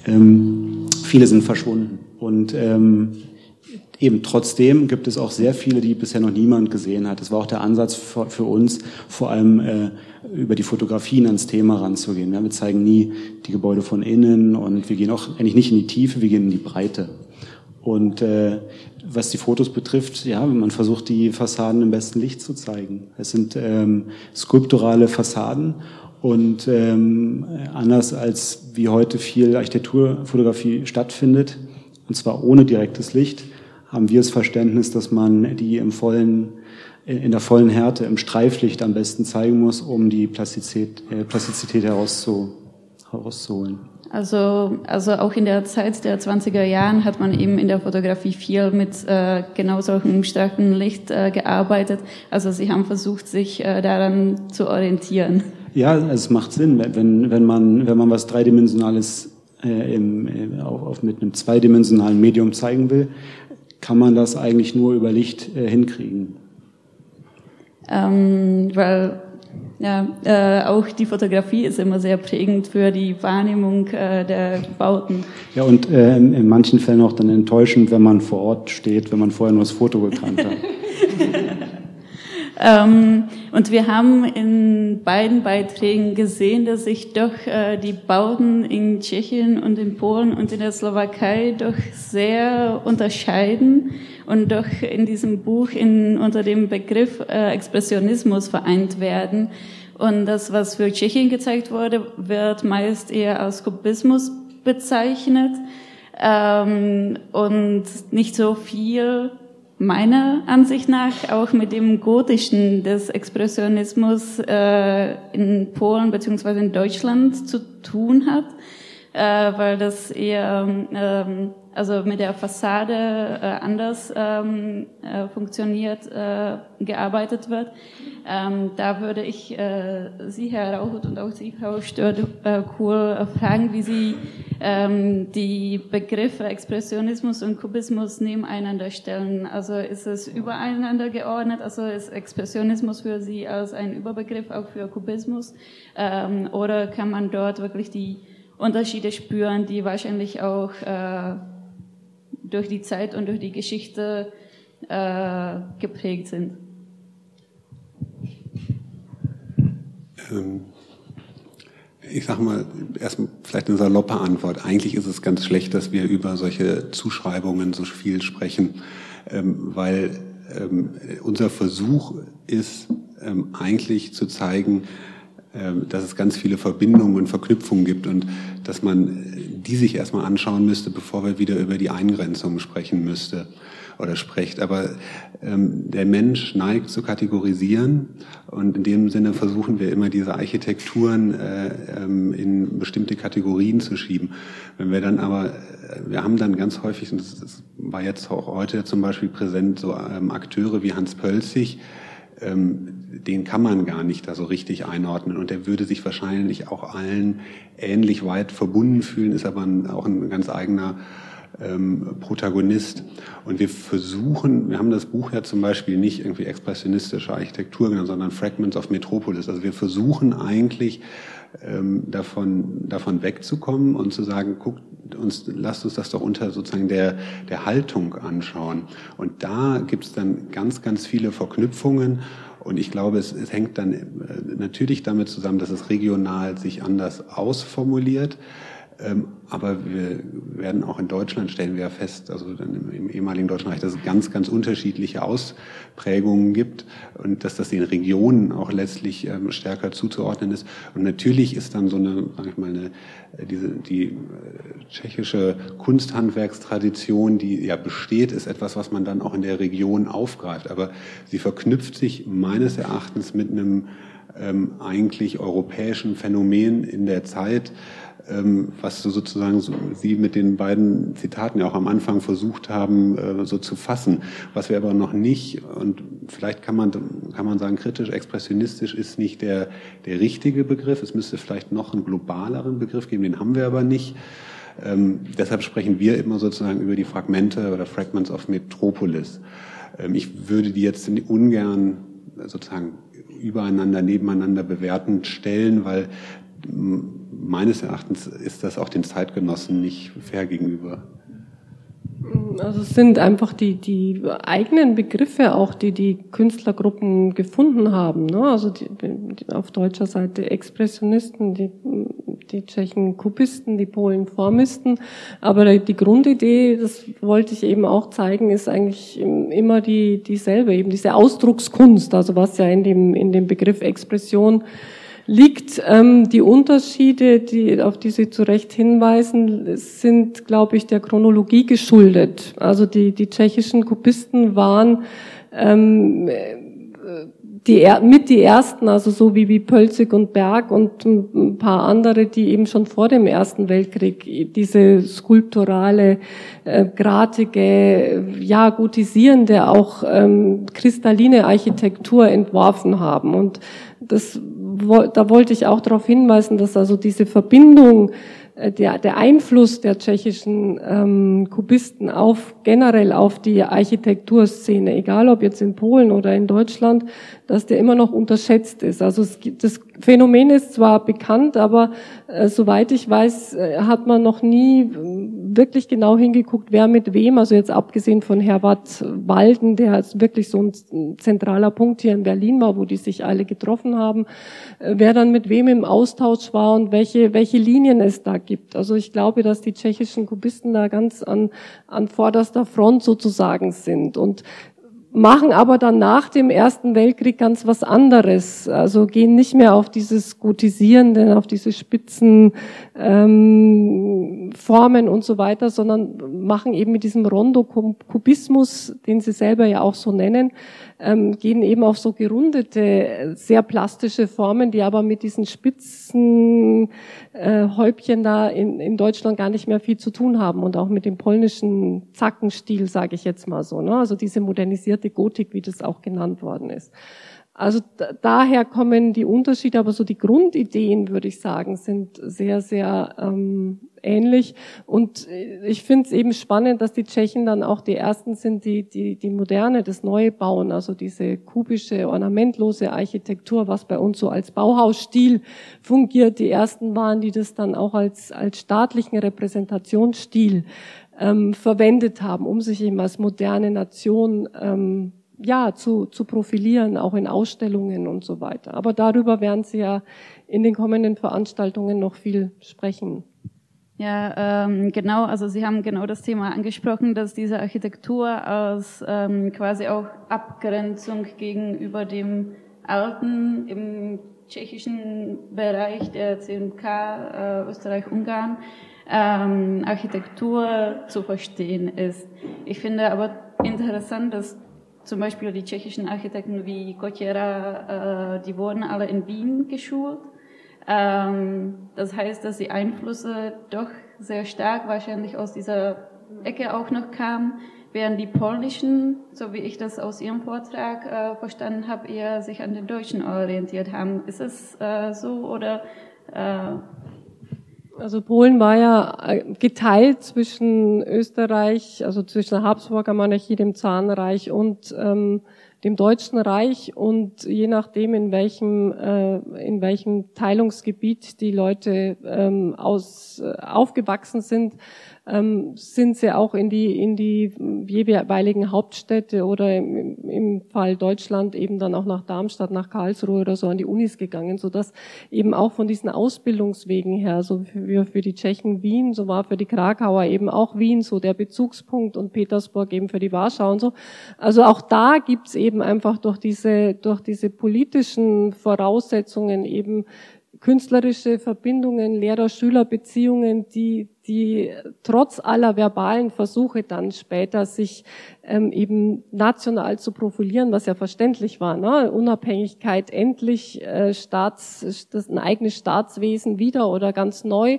Ähm, viele sind verschwunden. Und ähm, eben trotzdem gibt es auch sehr viele, die bisher noch niemand gesehen hat. Das war auch der Ansatz für, für uns, vor allem äh, über die Fotografien ans Thema ranzugehen. Ja, wir zeigen nie die Gebäude von innen und wir gehen auch eigentlich nicht in die Tiefe, wir gehen in die Breite. Und äh, was die Fotos betrifft, ja, man versucht die Fassaden im besten Licht zu zeigen. Es sind ähm, skulpturale Fassaden und ähm, anders als wie heute viel Architekturfotografie stattfindet, und zwar ohne direktes Licht, haben wir das Verständnis, dass man die im vollen, in der vollen Härte, im Streiflicht am besten zeigen muss, um die Plastizität, äh, Plastizität herauszu, herauszuholen. Also, also auch in der Zeit der 20er Jahren hat man eben in der Fotografie viel mit äh, genau solchem starken Licht äh, gearbeitet. Also Sie haben versucht, sich äh, daran zu orientieren. Ja, es macht Sinn, wenn, wenn, man, wenn man was Dreidimensionales äh, im, äh, auf, auf mit einem zweidimensionalen Medium zeigen will, kann man das eigentlich nur über Licht äh, hinkriegen. Ähm, weil ja, äh, auch die Fotografie ist immer sehr prägend für die Wahrnehmung äh, der Bauten. Ja, und äh, in manchen Fällen auch dann enttäuschend, wenn man vor Ort steht, wenn man vorher nur das Foto gekannt hat. ähm, und wir haben in beiden Beiträgen gesehen, dass sich doch äh, die Bauten in Tschechien und in Polen und in der Slowakei doch sehr unterscheiden und doch in diesem Buch in, unter dem Begriff äh, Expressionismus vereint werden. Und das, was für Tschechien gezeigt wurde, wird meist eher als Kubismus bezeichnet ähm, und nicht so viel meiner Ansicht nach auch mit dem Gotischen des Expressionismus äh, in Polen beziehungsweise in Deutschland zu tun hat, äh, weil das eher ähm, also mit der Fassade äh, anders ähm, äh, funktioniert, äh, gearbeitet wird. Ähm, da würde ich äh, Sie, Herr Rauchut, und auch Sie, Frau Stört, cool äh, fragen, wie Sie ähm, die Begriffe Expressionismus und Kubismus nebeneinander stellen. Also ist es übereinander geordnet? Also ist Expressionismus für Sie als ein Überbegriff auch für Kubismus? Ähm, oder kann man dort wirklich die Unterschiede spüren, die wahrscheinlich auch äh, durch die Zeit und durch die Geschichte äh, geprägt sind? Ähm, ich sage mal, erst vielleicht eine saloppe Antwort. Eigentlich ist es ganz schlecht, dass wir über solche Zuschreibungen so viel sprechen, ähm, weil ähm, unser Versuch ist eigentlich zu zeigen, dass es ganz viele Verbindungen und Verknüpfungen gibt und dass man die sich erstmal anschauen müsste, bevor wir wieder über die Eingrenzung sprechen müsste oder sprecht. Aber ähm, der Mensch neigt zu kategorisieren und in dem Sinne versuchen wir immer diese Architekturen äh, ähm, in bestimmte Kategorien zu schieben. Wenn wir dann aber, äh, wir haben dann ganz häufig, und das war jetzt auch heute zum Beispiel präsent, so ähm, Akteure wie Hans Pölzig, ähm, den kann man gar nicht da so richtig einordnen und der würde sich wahrscheinlich auch allen ähnlich weit verbunden fühlen, ist aber ein, auch ein ganz eigener ähm, Protagonist. Und wir versuchen, wir haben das Buch ja zum Beispiel nicht irgendwie expressionistische Architektur genannt, sondern Fragments of Metropolis. Also wir versuchen eigentlich davon, davon wegzukommen und zu sagen, guckt uns, lasst uns das doch unter sozusagen der, der Haltung anschauen. Und da gibt es dann ganz, ganz viele Verknüpfungen. Und ich glaube, es, es hängt dann äh, natürlich damit zusammen, dass es regional sich anders ausformuliert. Ähm, aber wir werden auch in Deutschland stellen wir ja fest, also im, ehemaligen Deutschen Reich, dass es ganz, ganz unterschiedliche Ausprägungen gibt und dass das den Regionen auch letztlich ähm, stärker zuzuordnen ist. Und natürlich ist dann so eine, sag ich mal, eine, äh, diese, die äh, tschechische Kunsthandwerkstradition, die ja besteht, ist etwas, was man dann auch in der Region aufgreift. Aber sie verknüpft sich meines Erachtens mit einem ähm, eigentlich europäischen Phänomen in der Zeit, was so sozusagen so, Sie mit den beiden Zitaten ja auch am Anfang versucht haben, äh, so zu fassen. Was wir aber noch nicht, und vielleicht kann man, kann man sagen, kritisch, expressionistisch ist nicht der, der richtige Begriff. Es müsste vielleicht noch einen globaleren Begriff geben, den haben wir aber nicht. Ähm, deshalb sprechen wir immer sozusagen über die Fragmente oder Fragments of Metropolis. Ähm, ich würde die jetzt ungern sozusagen übereinander, nebeneinander bewertend stellen, weil meines Erachtens ist das auch den Zeitgenossen nicht fair gegenüber. Also es sind einfach die, die eigenen Begriffe auch, die die Künstlergruppen gefunden haben. Ne? Also die, auf deutscher Seite Expressionisten, die, die Tschechen Kubisten, die Polen Formisten. Aber die Grundidee, das wollte ich eben auch zeigen, ist eigentlich immer die, dieselbe, eben diese Ausdruckskunst, also was ja in dem, in dem Begriff Expression liegt. Ähm, die Unterschiede, die, auf die Sie zu Recht hinweisen, sind, glaube ich, der Chronologie geschuldet. Also die, die tschechischen Kubisten waren ähm, die, mit die ersten, also so wie, wie Pölzig und Berg und ein paar andere, die eben schon vor dem Ersten Weltkrieg diese skulpturale, äh, gratige, ja, gotisierende, auch ähm, kristalline Architektur entworfen haben. Und das, da wollte ich auch darauf hinweisen, dass also diese Verbindung äh, der, der Einfluss der tschechischen ähm, Kubisten auf generell auf die Architekturszene, egal ob jetzt in Polen oder in Deutschland, dass der immer noch unterschätzt ist. Also es das Phänomen ist zwar bekannt, aber äh, soweit ich weiß, äh, hat man noch nie äh, wirklich genau hingeguckt, wer mit wem, also jetzt abgesehen von Herbert Walden, der jetzt wirklich so ein zentraler Punkt hier in Berlin war, wo die sich alle getroffen haben, äh, wer dann mit wem im Austausch war und welche, welche Linien es da gibt. Also ich glaube, dass die tschechischen Kubisten da ganz an, an vorderster Front sozusagen sind. Und machen aber dann nach dem Ersten Weltkrieg ganz was anderes. Also gehen nicht mehr auf dieses Gotisierende, auf diese spitzen ähm, Formen und so weiter, sondern machen eben mit diesem Rondo-Kubismus, den sie selber ja auch so nennen, ähm, gehen eben auf so gerundete, sehr plastische Formen, die aber mit diesen spitzen äh, Häubchen da in, in Deutschland gar nicht mehr viel zu tun haben und auch mit dem polnischen Zackenstil, sage ich jetzt mal so. Ne? Also diese modernisierte Gotik, wie das auch genannt worden ist. Also daher kommen die Unterschiede, aber so die Grundideen, würde ich sagen, sind sehr, sehr ähm, ähnlich. Und ich finde es eben spannend, dass die Tschechen dann auch die ersten sind, die, die die Moderne, das Neue bauen, also diese kubische, ornamentlose Architektur, was bei uns so als Bauhausstil fungiert. Die ersten waren, die das dann auch als, als staatlichen Repräsentationsstil ähm, verwendet haben, um sich eben als moderne Nation ähm, ja, zu, zu profilieren, auch in Ausstellungen und so weiter. Aber darüber werden Sie ja in den kommenden Veranstaltungen noch viel sprechen. Ja, ähm, genau. Also Sie haben genau das Thema angesprochen, dass diese Architektur als ähm, quasi auch Abgrenzung gegenüber dem alten im tschechischen Bereich der CMK äh, Österreich-Ungarn ähm, Architektur zu verstehen ist. Ich finde aber interessant, dass zum Beispiel die tschechischen Architekten wie Kotjera, äh, die wurden alle in Wien geschult ähm, das heißt, dass die Einflüsse doch sehr stark wahrscheinlich aus dieser Ecke auch noch kamen, während die polnischen, so wie ich das aus Ihrem Vortrag äh, verstanden habe, eher sich an den Deutschen orientiert haben. Ist es äh, so oder? Äh Also Polen war ja äh, geteilt zwischen Österreich, also zwischen der Habsburger Monarchie, dem Zahnreich und ähm, dem Deutschen Reich. Und je nachdem in welchem äh, in welchem Teilungsgebiet die Leute ähm, aus äh, aufgewachsen sind, ähm, sind sie auch in die, in die jeweiligen Hauptstädte oder im, im Fall Deutschland eben dann auch nach Darmstadt, nach Karlsruhe oder so an die Unis gegangen, so dass eben auch von diesen Ausbildungswegen her, so für, für die Tschechen Wien, so war für die Krakauer eben auch Wien so der Bezugspunkt und Petersburg eben für die Warschau und so. Also auch da gibt's eben einfach durch diese, durch diese politischen Voraussetzungen eben künstlerische Verbindungen, Lehrer-Schüler-Beziehungen, die, die trotz aller verbalen Versuche dann später sich ähm, eben national zu profilieren, was ja verständlich war, ne? Unabhängigkeit endlich, äh, Staats, das ein eigenes Staatswesen wieder oder ganz neu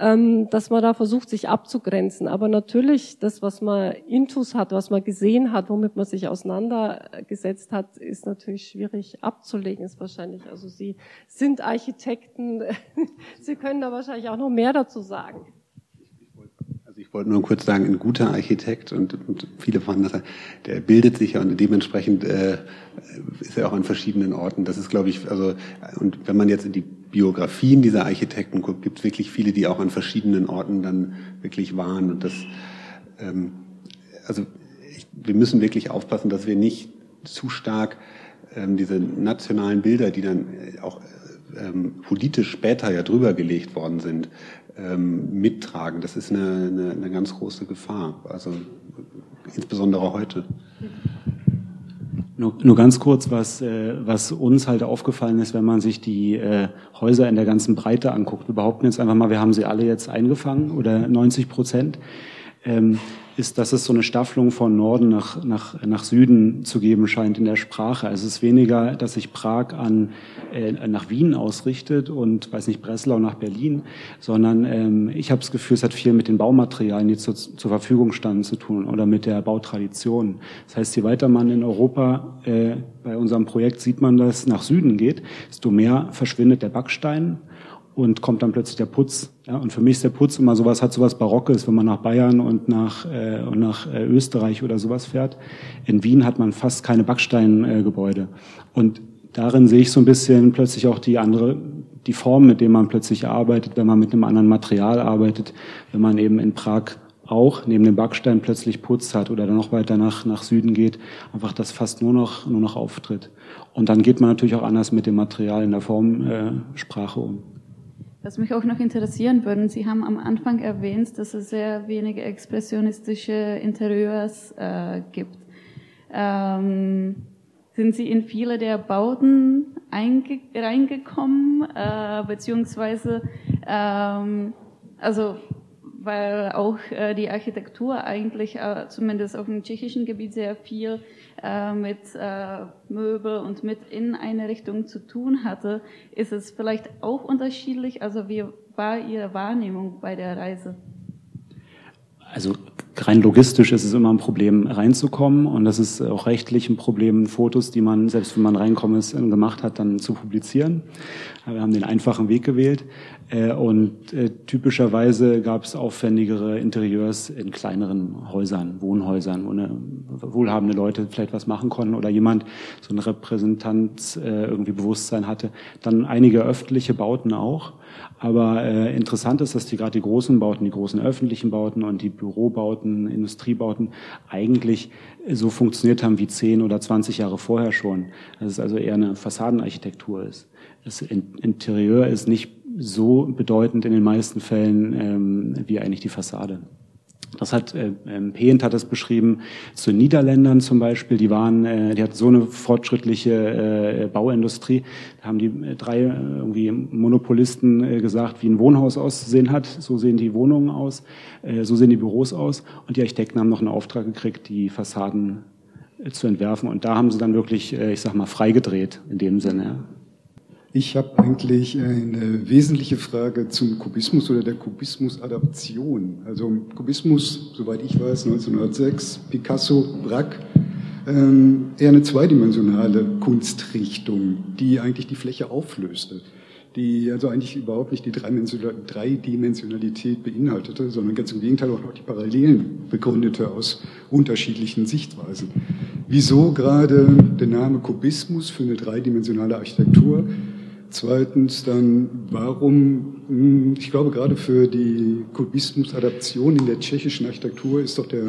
dass man da versucht, sich abzugrenzen. Aber natürlich, das, was man intus hat, was man gesehen hat, womit man sich auseinandergesetzt hat, ist natürlich schwierig abzulegen, ist wahrscheinlich. Also Sie sind Architekten, Sie können da wahrscheinlich auch noch mehr dazu sagen. Also ich wollte nur kurz sagen, ein guter Architekt und, und viele von das, der bildet sich ja und dementsprechend äh, ist er auch an verschiedenen Orten. Das ist, glaube ich, also und wenn man jetzt in die Biografien dieser Architekten guckt, gibt es wirklich viele, die auch an verschiedenen Orten dann wirklich waren. Und das, ähm, also ich, wir müssen wirklich aufpassen, dass wir nicht zu stark ähm, diese nationalen Bilder, die dann auch ähm, politisch später ja drüber gelegt worden sind, ähm, mittragen. Das ist eine, eine, eine ganz große Gefahr. Also insbesondere heute. Nur, nur ganz kurz, was, äh, was uns halt aufgefallen ist, wenn man sich die äh, Häuser in der ganzen Breite anguckt. Wir behaupten jetzt einfach mal, wir haben sie alle jetzt eingefangen oder 90 Prozent. Ähm, ist, dass es so eine Staffelung von Norden nach, nach, nach Süden zu geben scheint in der Sprache. Also es ist weniger, dass sich Prag an, äh, nach Wien ausrichtet und, weiß nicht, Breslau nach Berlin, sondern ähm, ich habe das Gefühl, es hat viel mit den Baumaterialien, die zu, zur Verfügung standen, zu tun oder mit der Bautradition. Das heißt, je weiter man in Europa äh, bei unserem Projekt sieht man, dass nach Süden geht, desto mehr verschwindet der Backstein und kommt dann plötzlich der Putz. Ja, und für mich ist der Putz immer sowas, hat sowas Barockes, wenn man nach Bayern und nach, äh, und nach äh, Österreich oder sowas fährt. In Wien hat man fast keine Backsteingebäude. Äh, und darin sehe ich so ein bisschen plötzlich auch die andere, die Form, mit der man plötzlich arbeitet, wenn man mit einem anderen Material arbeitet, wenn man eben in Prag auch neben dem Backstein plötzlich Putz hat oder dann noch weiter nach, nach Süden geht, einfach das fast nur noch, nur noch auftritt. Und dann geht man natürlich auch anders mit dem Material in der Formsprache äh, um. Was mich auch noch interessieren würde, Sie haben am Anfang erwähnt, dass es sehr wenige expressionistische Interieurs äh, gibt. Ähm, sind Sie in viele der Bauten reingekommen, äh, beziehungsweise, ähm, also weil auch äh, die Architektur eigentlich, äh, zumindest auf dem tschechischen Gebiet, sehr viel äh, mit äh, Möbel und mit Inneneinrichtungen zu tun hatte, ist es vielleicht auch unterschiedlich. Also wie war Ihre Wahrnehmung bei der Reise? Also rein logistisch ist es immer ein Problem, reinzukommen. Und das ist auch rechtlich ein Problem, Fotos, die man, selbst wenn man reinkommen ist, gemacht hat, dann zu publizieren. Wir haben den einfachen Weg gewählt. Äh, und äh, typischerweise gab es aufwendigere Interieurs in kleineren Häusern, Wohnhäusern, wo eine, wohlhabende Leute vielleicht was machen konnten oder jemand so ein Repräsentant äh, irgendwie Bewusstsein hatte. Dann einige öffentliche Bauten auch. Aber äh, interessant ist, dass die gerade die großen Bauten, die großen öffentlichen Bauten und die Bürobauten, Industriebauten eigentlich so funktioniert haben wie zehn oder zwanzig Jahre vorher schon. Dass es also eher eine Fassadenarchitektur ist. Das Interieur ist nicht so bedeutend in den meisten Fällen ähm, wie eigentlich die Fassade. Das hat äh, ähm, Pehent hat das beschrieben zu Niederländern zum Beispiel. Die waren, äh, die hatten so eine fortschrittliche äh, Bauindustrie. Da haben die äh, drei äh, irgendwie Monopolisten äh, gesagt, wie ein Wohnhaus auszusehen hat. So sehen die Wohnungen aus, äh, so sehen die Büros aus. Und die Architekten haben noch einen Auftrag gekriegt, die Fassaden äh, zu entwerfen. Und da haben sie dann wirklich, äh, ich sag mal, freigedreht in dem Sinne. Ich habe eigentlich eine wesentliche Frage zum Kubismus oder der Kubismus-Adaption. Also Kubismus, soweit ich weiß, 1906, Picasso, Braque, ähm, eher eine zweidimensionale Kunstrichtung, die eigentlich die Fläche auflöste. die also eigentlich überhaupt nicht die Dreidimensionalität beinhaltete, sondern ganz im Gegenteil auch noch die Parallelen begründete aus unterschiedlichen Sichtweisen. Wieso gerade der Name Kubismus für eine dreidimensionale Architektur? Zweitens dann, warum, hm, ich glaube gerade für die Kubismus-Adaption in der tschechischen Architektur ist doch der,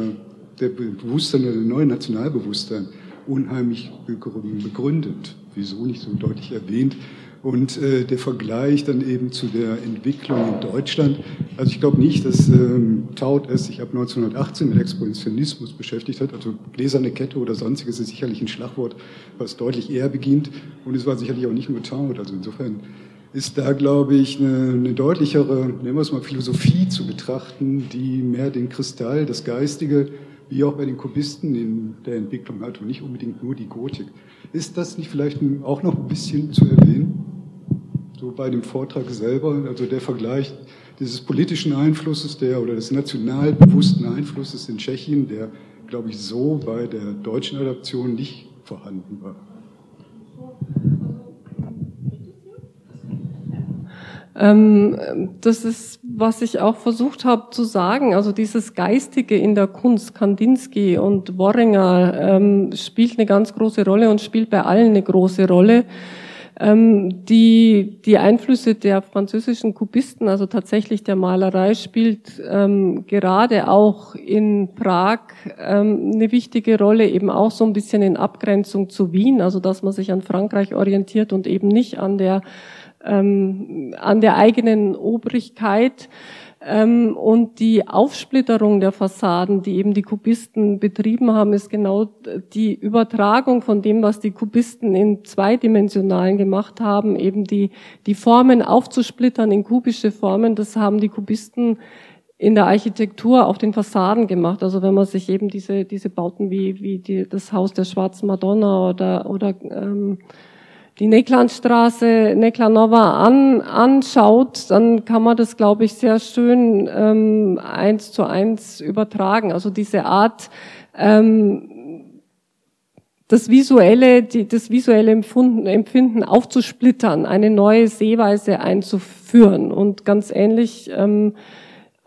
der Bewusstsein, der neue Nationalbewusstsein unheimlich begründet. Wieso nicht so deutlich erwähnt? Und äh, der Vergleich dann eben zu der Entwicklung in Deutschland. Also ich glaube nicht, dass ähm, Taut es sich ab 1918 mit Expositionismus beschäftigt hat. Also gläserne Kette oder sonstiges ist sicherlich ein Schlagwort, was deutlich eher beginnt. Und es war sicherlich auch nicht nur Taut. Also insofern ist da, glaube ich, eine, eine deutlichere, nennen wir es mal, Philosophie zu betrachten, die mehr den Kristall, das Geistige, wie auch bei den Kubisten in der Entwicklung hat und nicht unbedingt nur die Gotik. Ist das nicht vielleicht auch noch ein bisschen zu erwähnen? So bei dem Vortrag selber, also der Vergleich dieses politischen Einflusses der oder des nationalbewussten Einflusses in Tschechien, der, glaube ich, so bei der deutschen Adaption nicht vorhanden war. Ähm, das ist, was ich auch versucht habe zu sagen. Also dieses Geistige in der Kunst, Kandinsky und Worringer, ähm, spielt eine ganz große Rolle und spielt bei allen eine große Rolle. Ähm, die, die Einflüsse der französischen Kubisten, also tatsächlich der Malerei, spielt ähm, gerade auch in Prag ähm, eine wichtige Rolle, eben auch so ein bisschen in Abgrenzung zu Wien, also dass man sich an Frankreich orientiert und eben nicht an der, ähm, an der eigenen Obrigkeit. Ähm, und die Aufsplitterung der Fassaden, die eben die Kubisten betrieben haben, ist genau die Übertragung von dem, was die Kubisten in zweidimensionalen gemacht haben, eben die, die Formen aufzusplittern in kubische Formen. Das haben die Kubisten in der Architektur auf den Fassaden gemacht. Also wenn man sich eben diese, diese Bauten wie, wie die, das Haus der Schwarzen Madonna oder, oder ähm, die Neklanstraße, Neklanova an, anschaut, dann kann man das, glaube ich, sehr schön ähm, eins zu eins übertragen. Also diese Art, ähm, das visuelle, die, das visuelle Empfunden, Empfinden aufzusplittern, eine neue Sehweise einzuführen. Und ganz ähnlich ähm,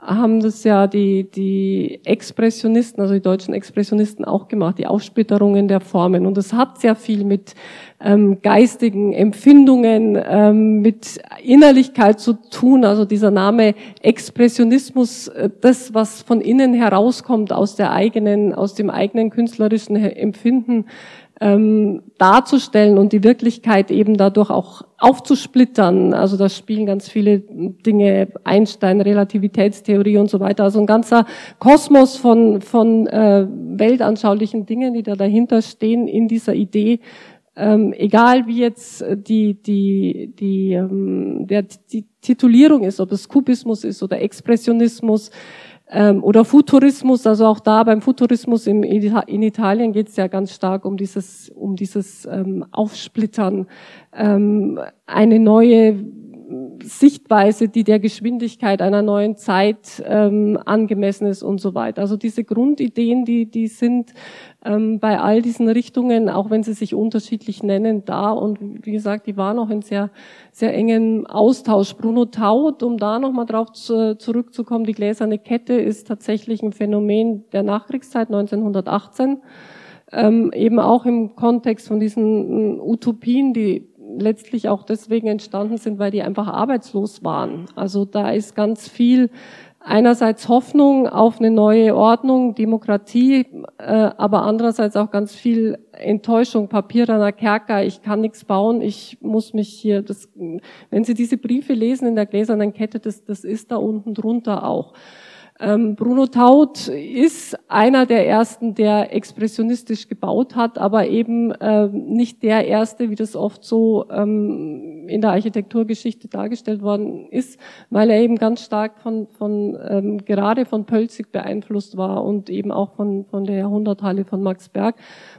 haben das ja die, die Expressionisten, also die deutschen Expressionisten auch gemacht, die Aufsplitterungen der Formen. Und es hat sehr viel mit ähm, geistigen Empfindungen, ähm, mit Innerlichkeit zu tun. Also dieser Name Expressionismus, äh, das, was von innen herauskommt aus der eigenen, aus dem eigenen künstlerischen Empfinden, ähm, darzustellen und die Wirklichkeit eben dadurch auch aufzusplittern. Also da spielen ganz viele Dinge, Einstein, Relativitätstheorie und so weiter. Also ein ganzer Kosmos von, von äh, weltanschaulichen Dingen, die da dahinter stehen in dieser Idee. Ähm, egal wie jetzt die, die, die, ähm, der, die Titulierung ist, ob es Kubismus ist oder Expressionismus, ähm, oder Futurismus, also auch da beim Futurismus im, in Italien geht es ja ganz stark um dieses, um dieses ähm, Aufsplittern, ähm, eine neue Sichtweise, die der Geschwindigkeit einer neuen Zeit ähm, angemessen ist und so weiter. Also diese Grundideen, die, die sind ähm, bei all diesen Richtungen, auch wenn sie sich unterschiedlich nennen, da. Und wie gesagt, die waren auch in sehr, sehr engen Austausch. Bruno Taut, um da nochmal drauf zu, zurückzukommen, die gläserne Kette ist tatsächlich ein Phänomen der Nachkriegszeit 1918. Ähm, eben auch im Kontext von diesen Utopien, die letztlich auch deswegen entstanden sind, weil die einfach arbeitslos waren. Also da ist ganz viel einerseits Hoffnung auf eine neue Ordnung, Demokratie, äh, aber andererseits auch ganz viel Enttäuschung, Papier an der Kerker, ich kann nichts bauen, ich muss mich hier, das, wenn Sie diese Briefe lesen in der gläsernen Kette, das, das ist da unten drunter auch. Ähm, Bruno Taut ist einer der ersten, der expressionistisch gebaut hat, aber eben äh, nicht der erste, wie das oft so ähm, in der Architekturgeschichte dargestellt worden ist, weil er eben ganz stark von, von ähm, gerade von Pölzig beeinflusst war und eben auch von, von der Jahrhunderthalle von Max Berg.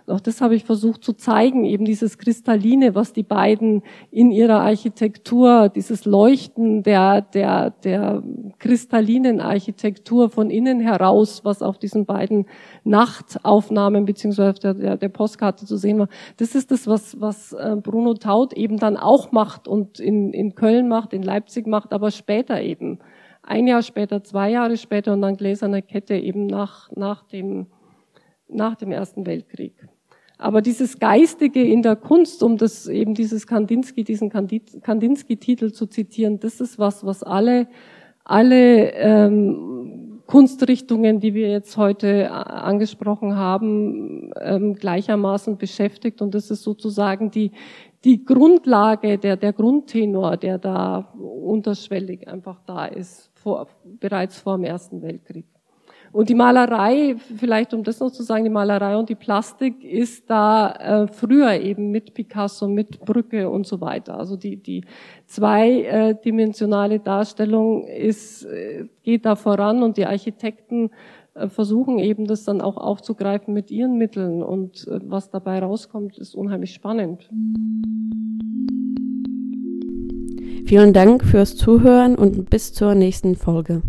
Auch das habe ich versucht zu zeigen, eben dieses Kristalline, was die beiden in ihrer Architektur, dieses Leuchten der, der, der kristallinen Architektur von innen heraus, was auf diesen beiden Nachtaufnahmen beziehungsweise der, der, der Postkarte zu sehen war. Das ist das, was, was äh, Bruno Taut eben dann auch macht und in, in Köln macht, in Leipzig macht, aber später eben. Ein Jahr später, zwei Jahre später und dann Gläserne Kette eben nach, nach, dem, nach dem Ersten Weltkrieg. Aber dieses Geistige in der Kunst, um das eben dieses Kandinsky, diesen Kandinsky-Titel zu zitieren, das ist was, was alle, alle ähm, Kunstrichtungen, die wir jetzt heute angesprochen haben, ähm, gleichermaßen beschäftigt. Und das ist sozusagen die, die Grundlage, der, der Grundtenor, der da unterschwellig einfach da ist, vor, bereits vor dem Ersten Weltkrieg. Und die Malerei, vielleicht um das noch zu sagen, die Malerei und die Plastik ist da äh, früher eben mit Picasso, mit Brücke und so weiter. Also die, die zweidimensionale Darstellung ist, äh, geht da voran und die Architekten äh, versuchen eben das dann auch aufzugreifen mit ihren Mitteln und äh, was dabei rauskommt, ist unheimlich spannend. Vielen Dank fürs Zuhören und bis zur nächsten Folge.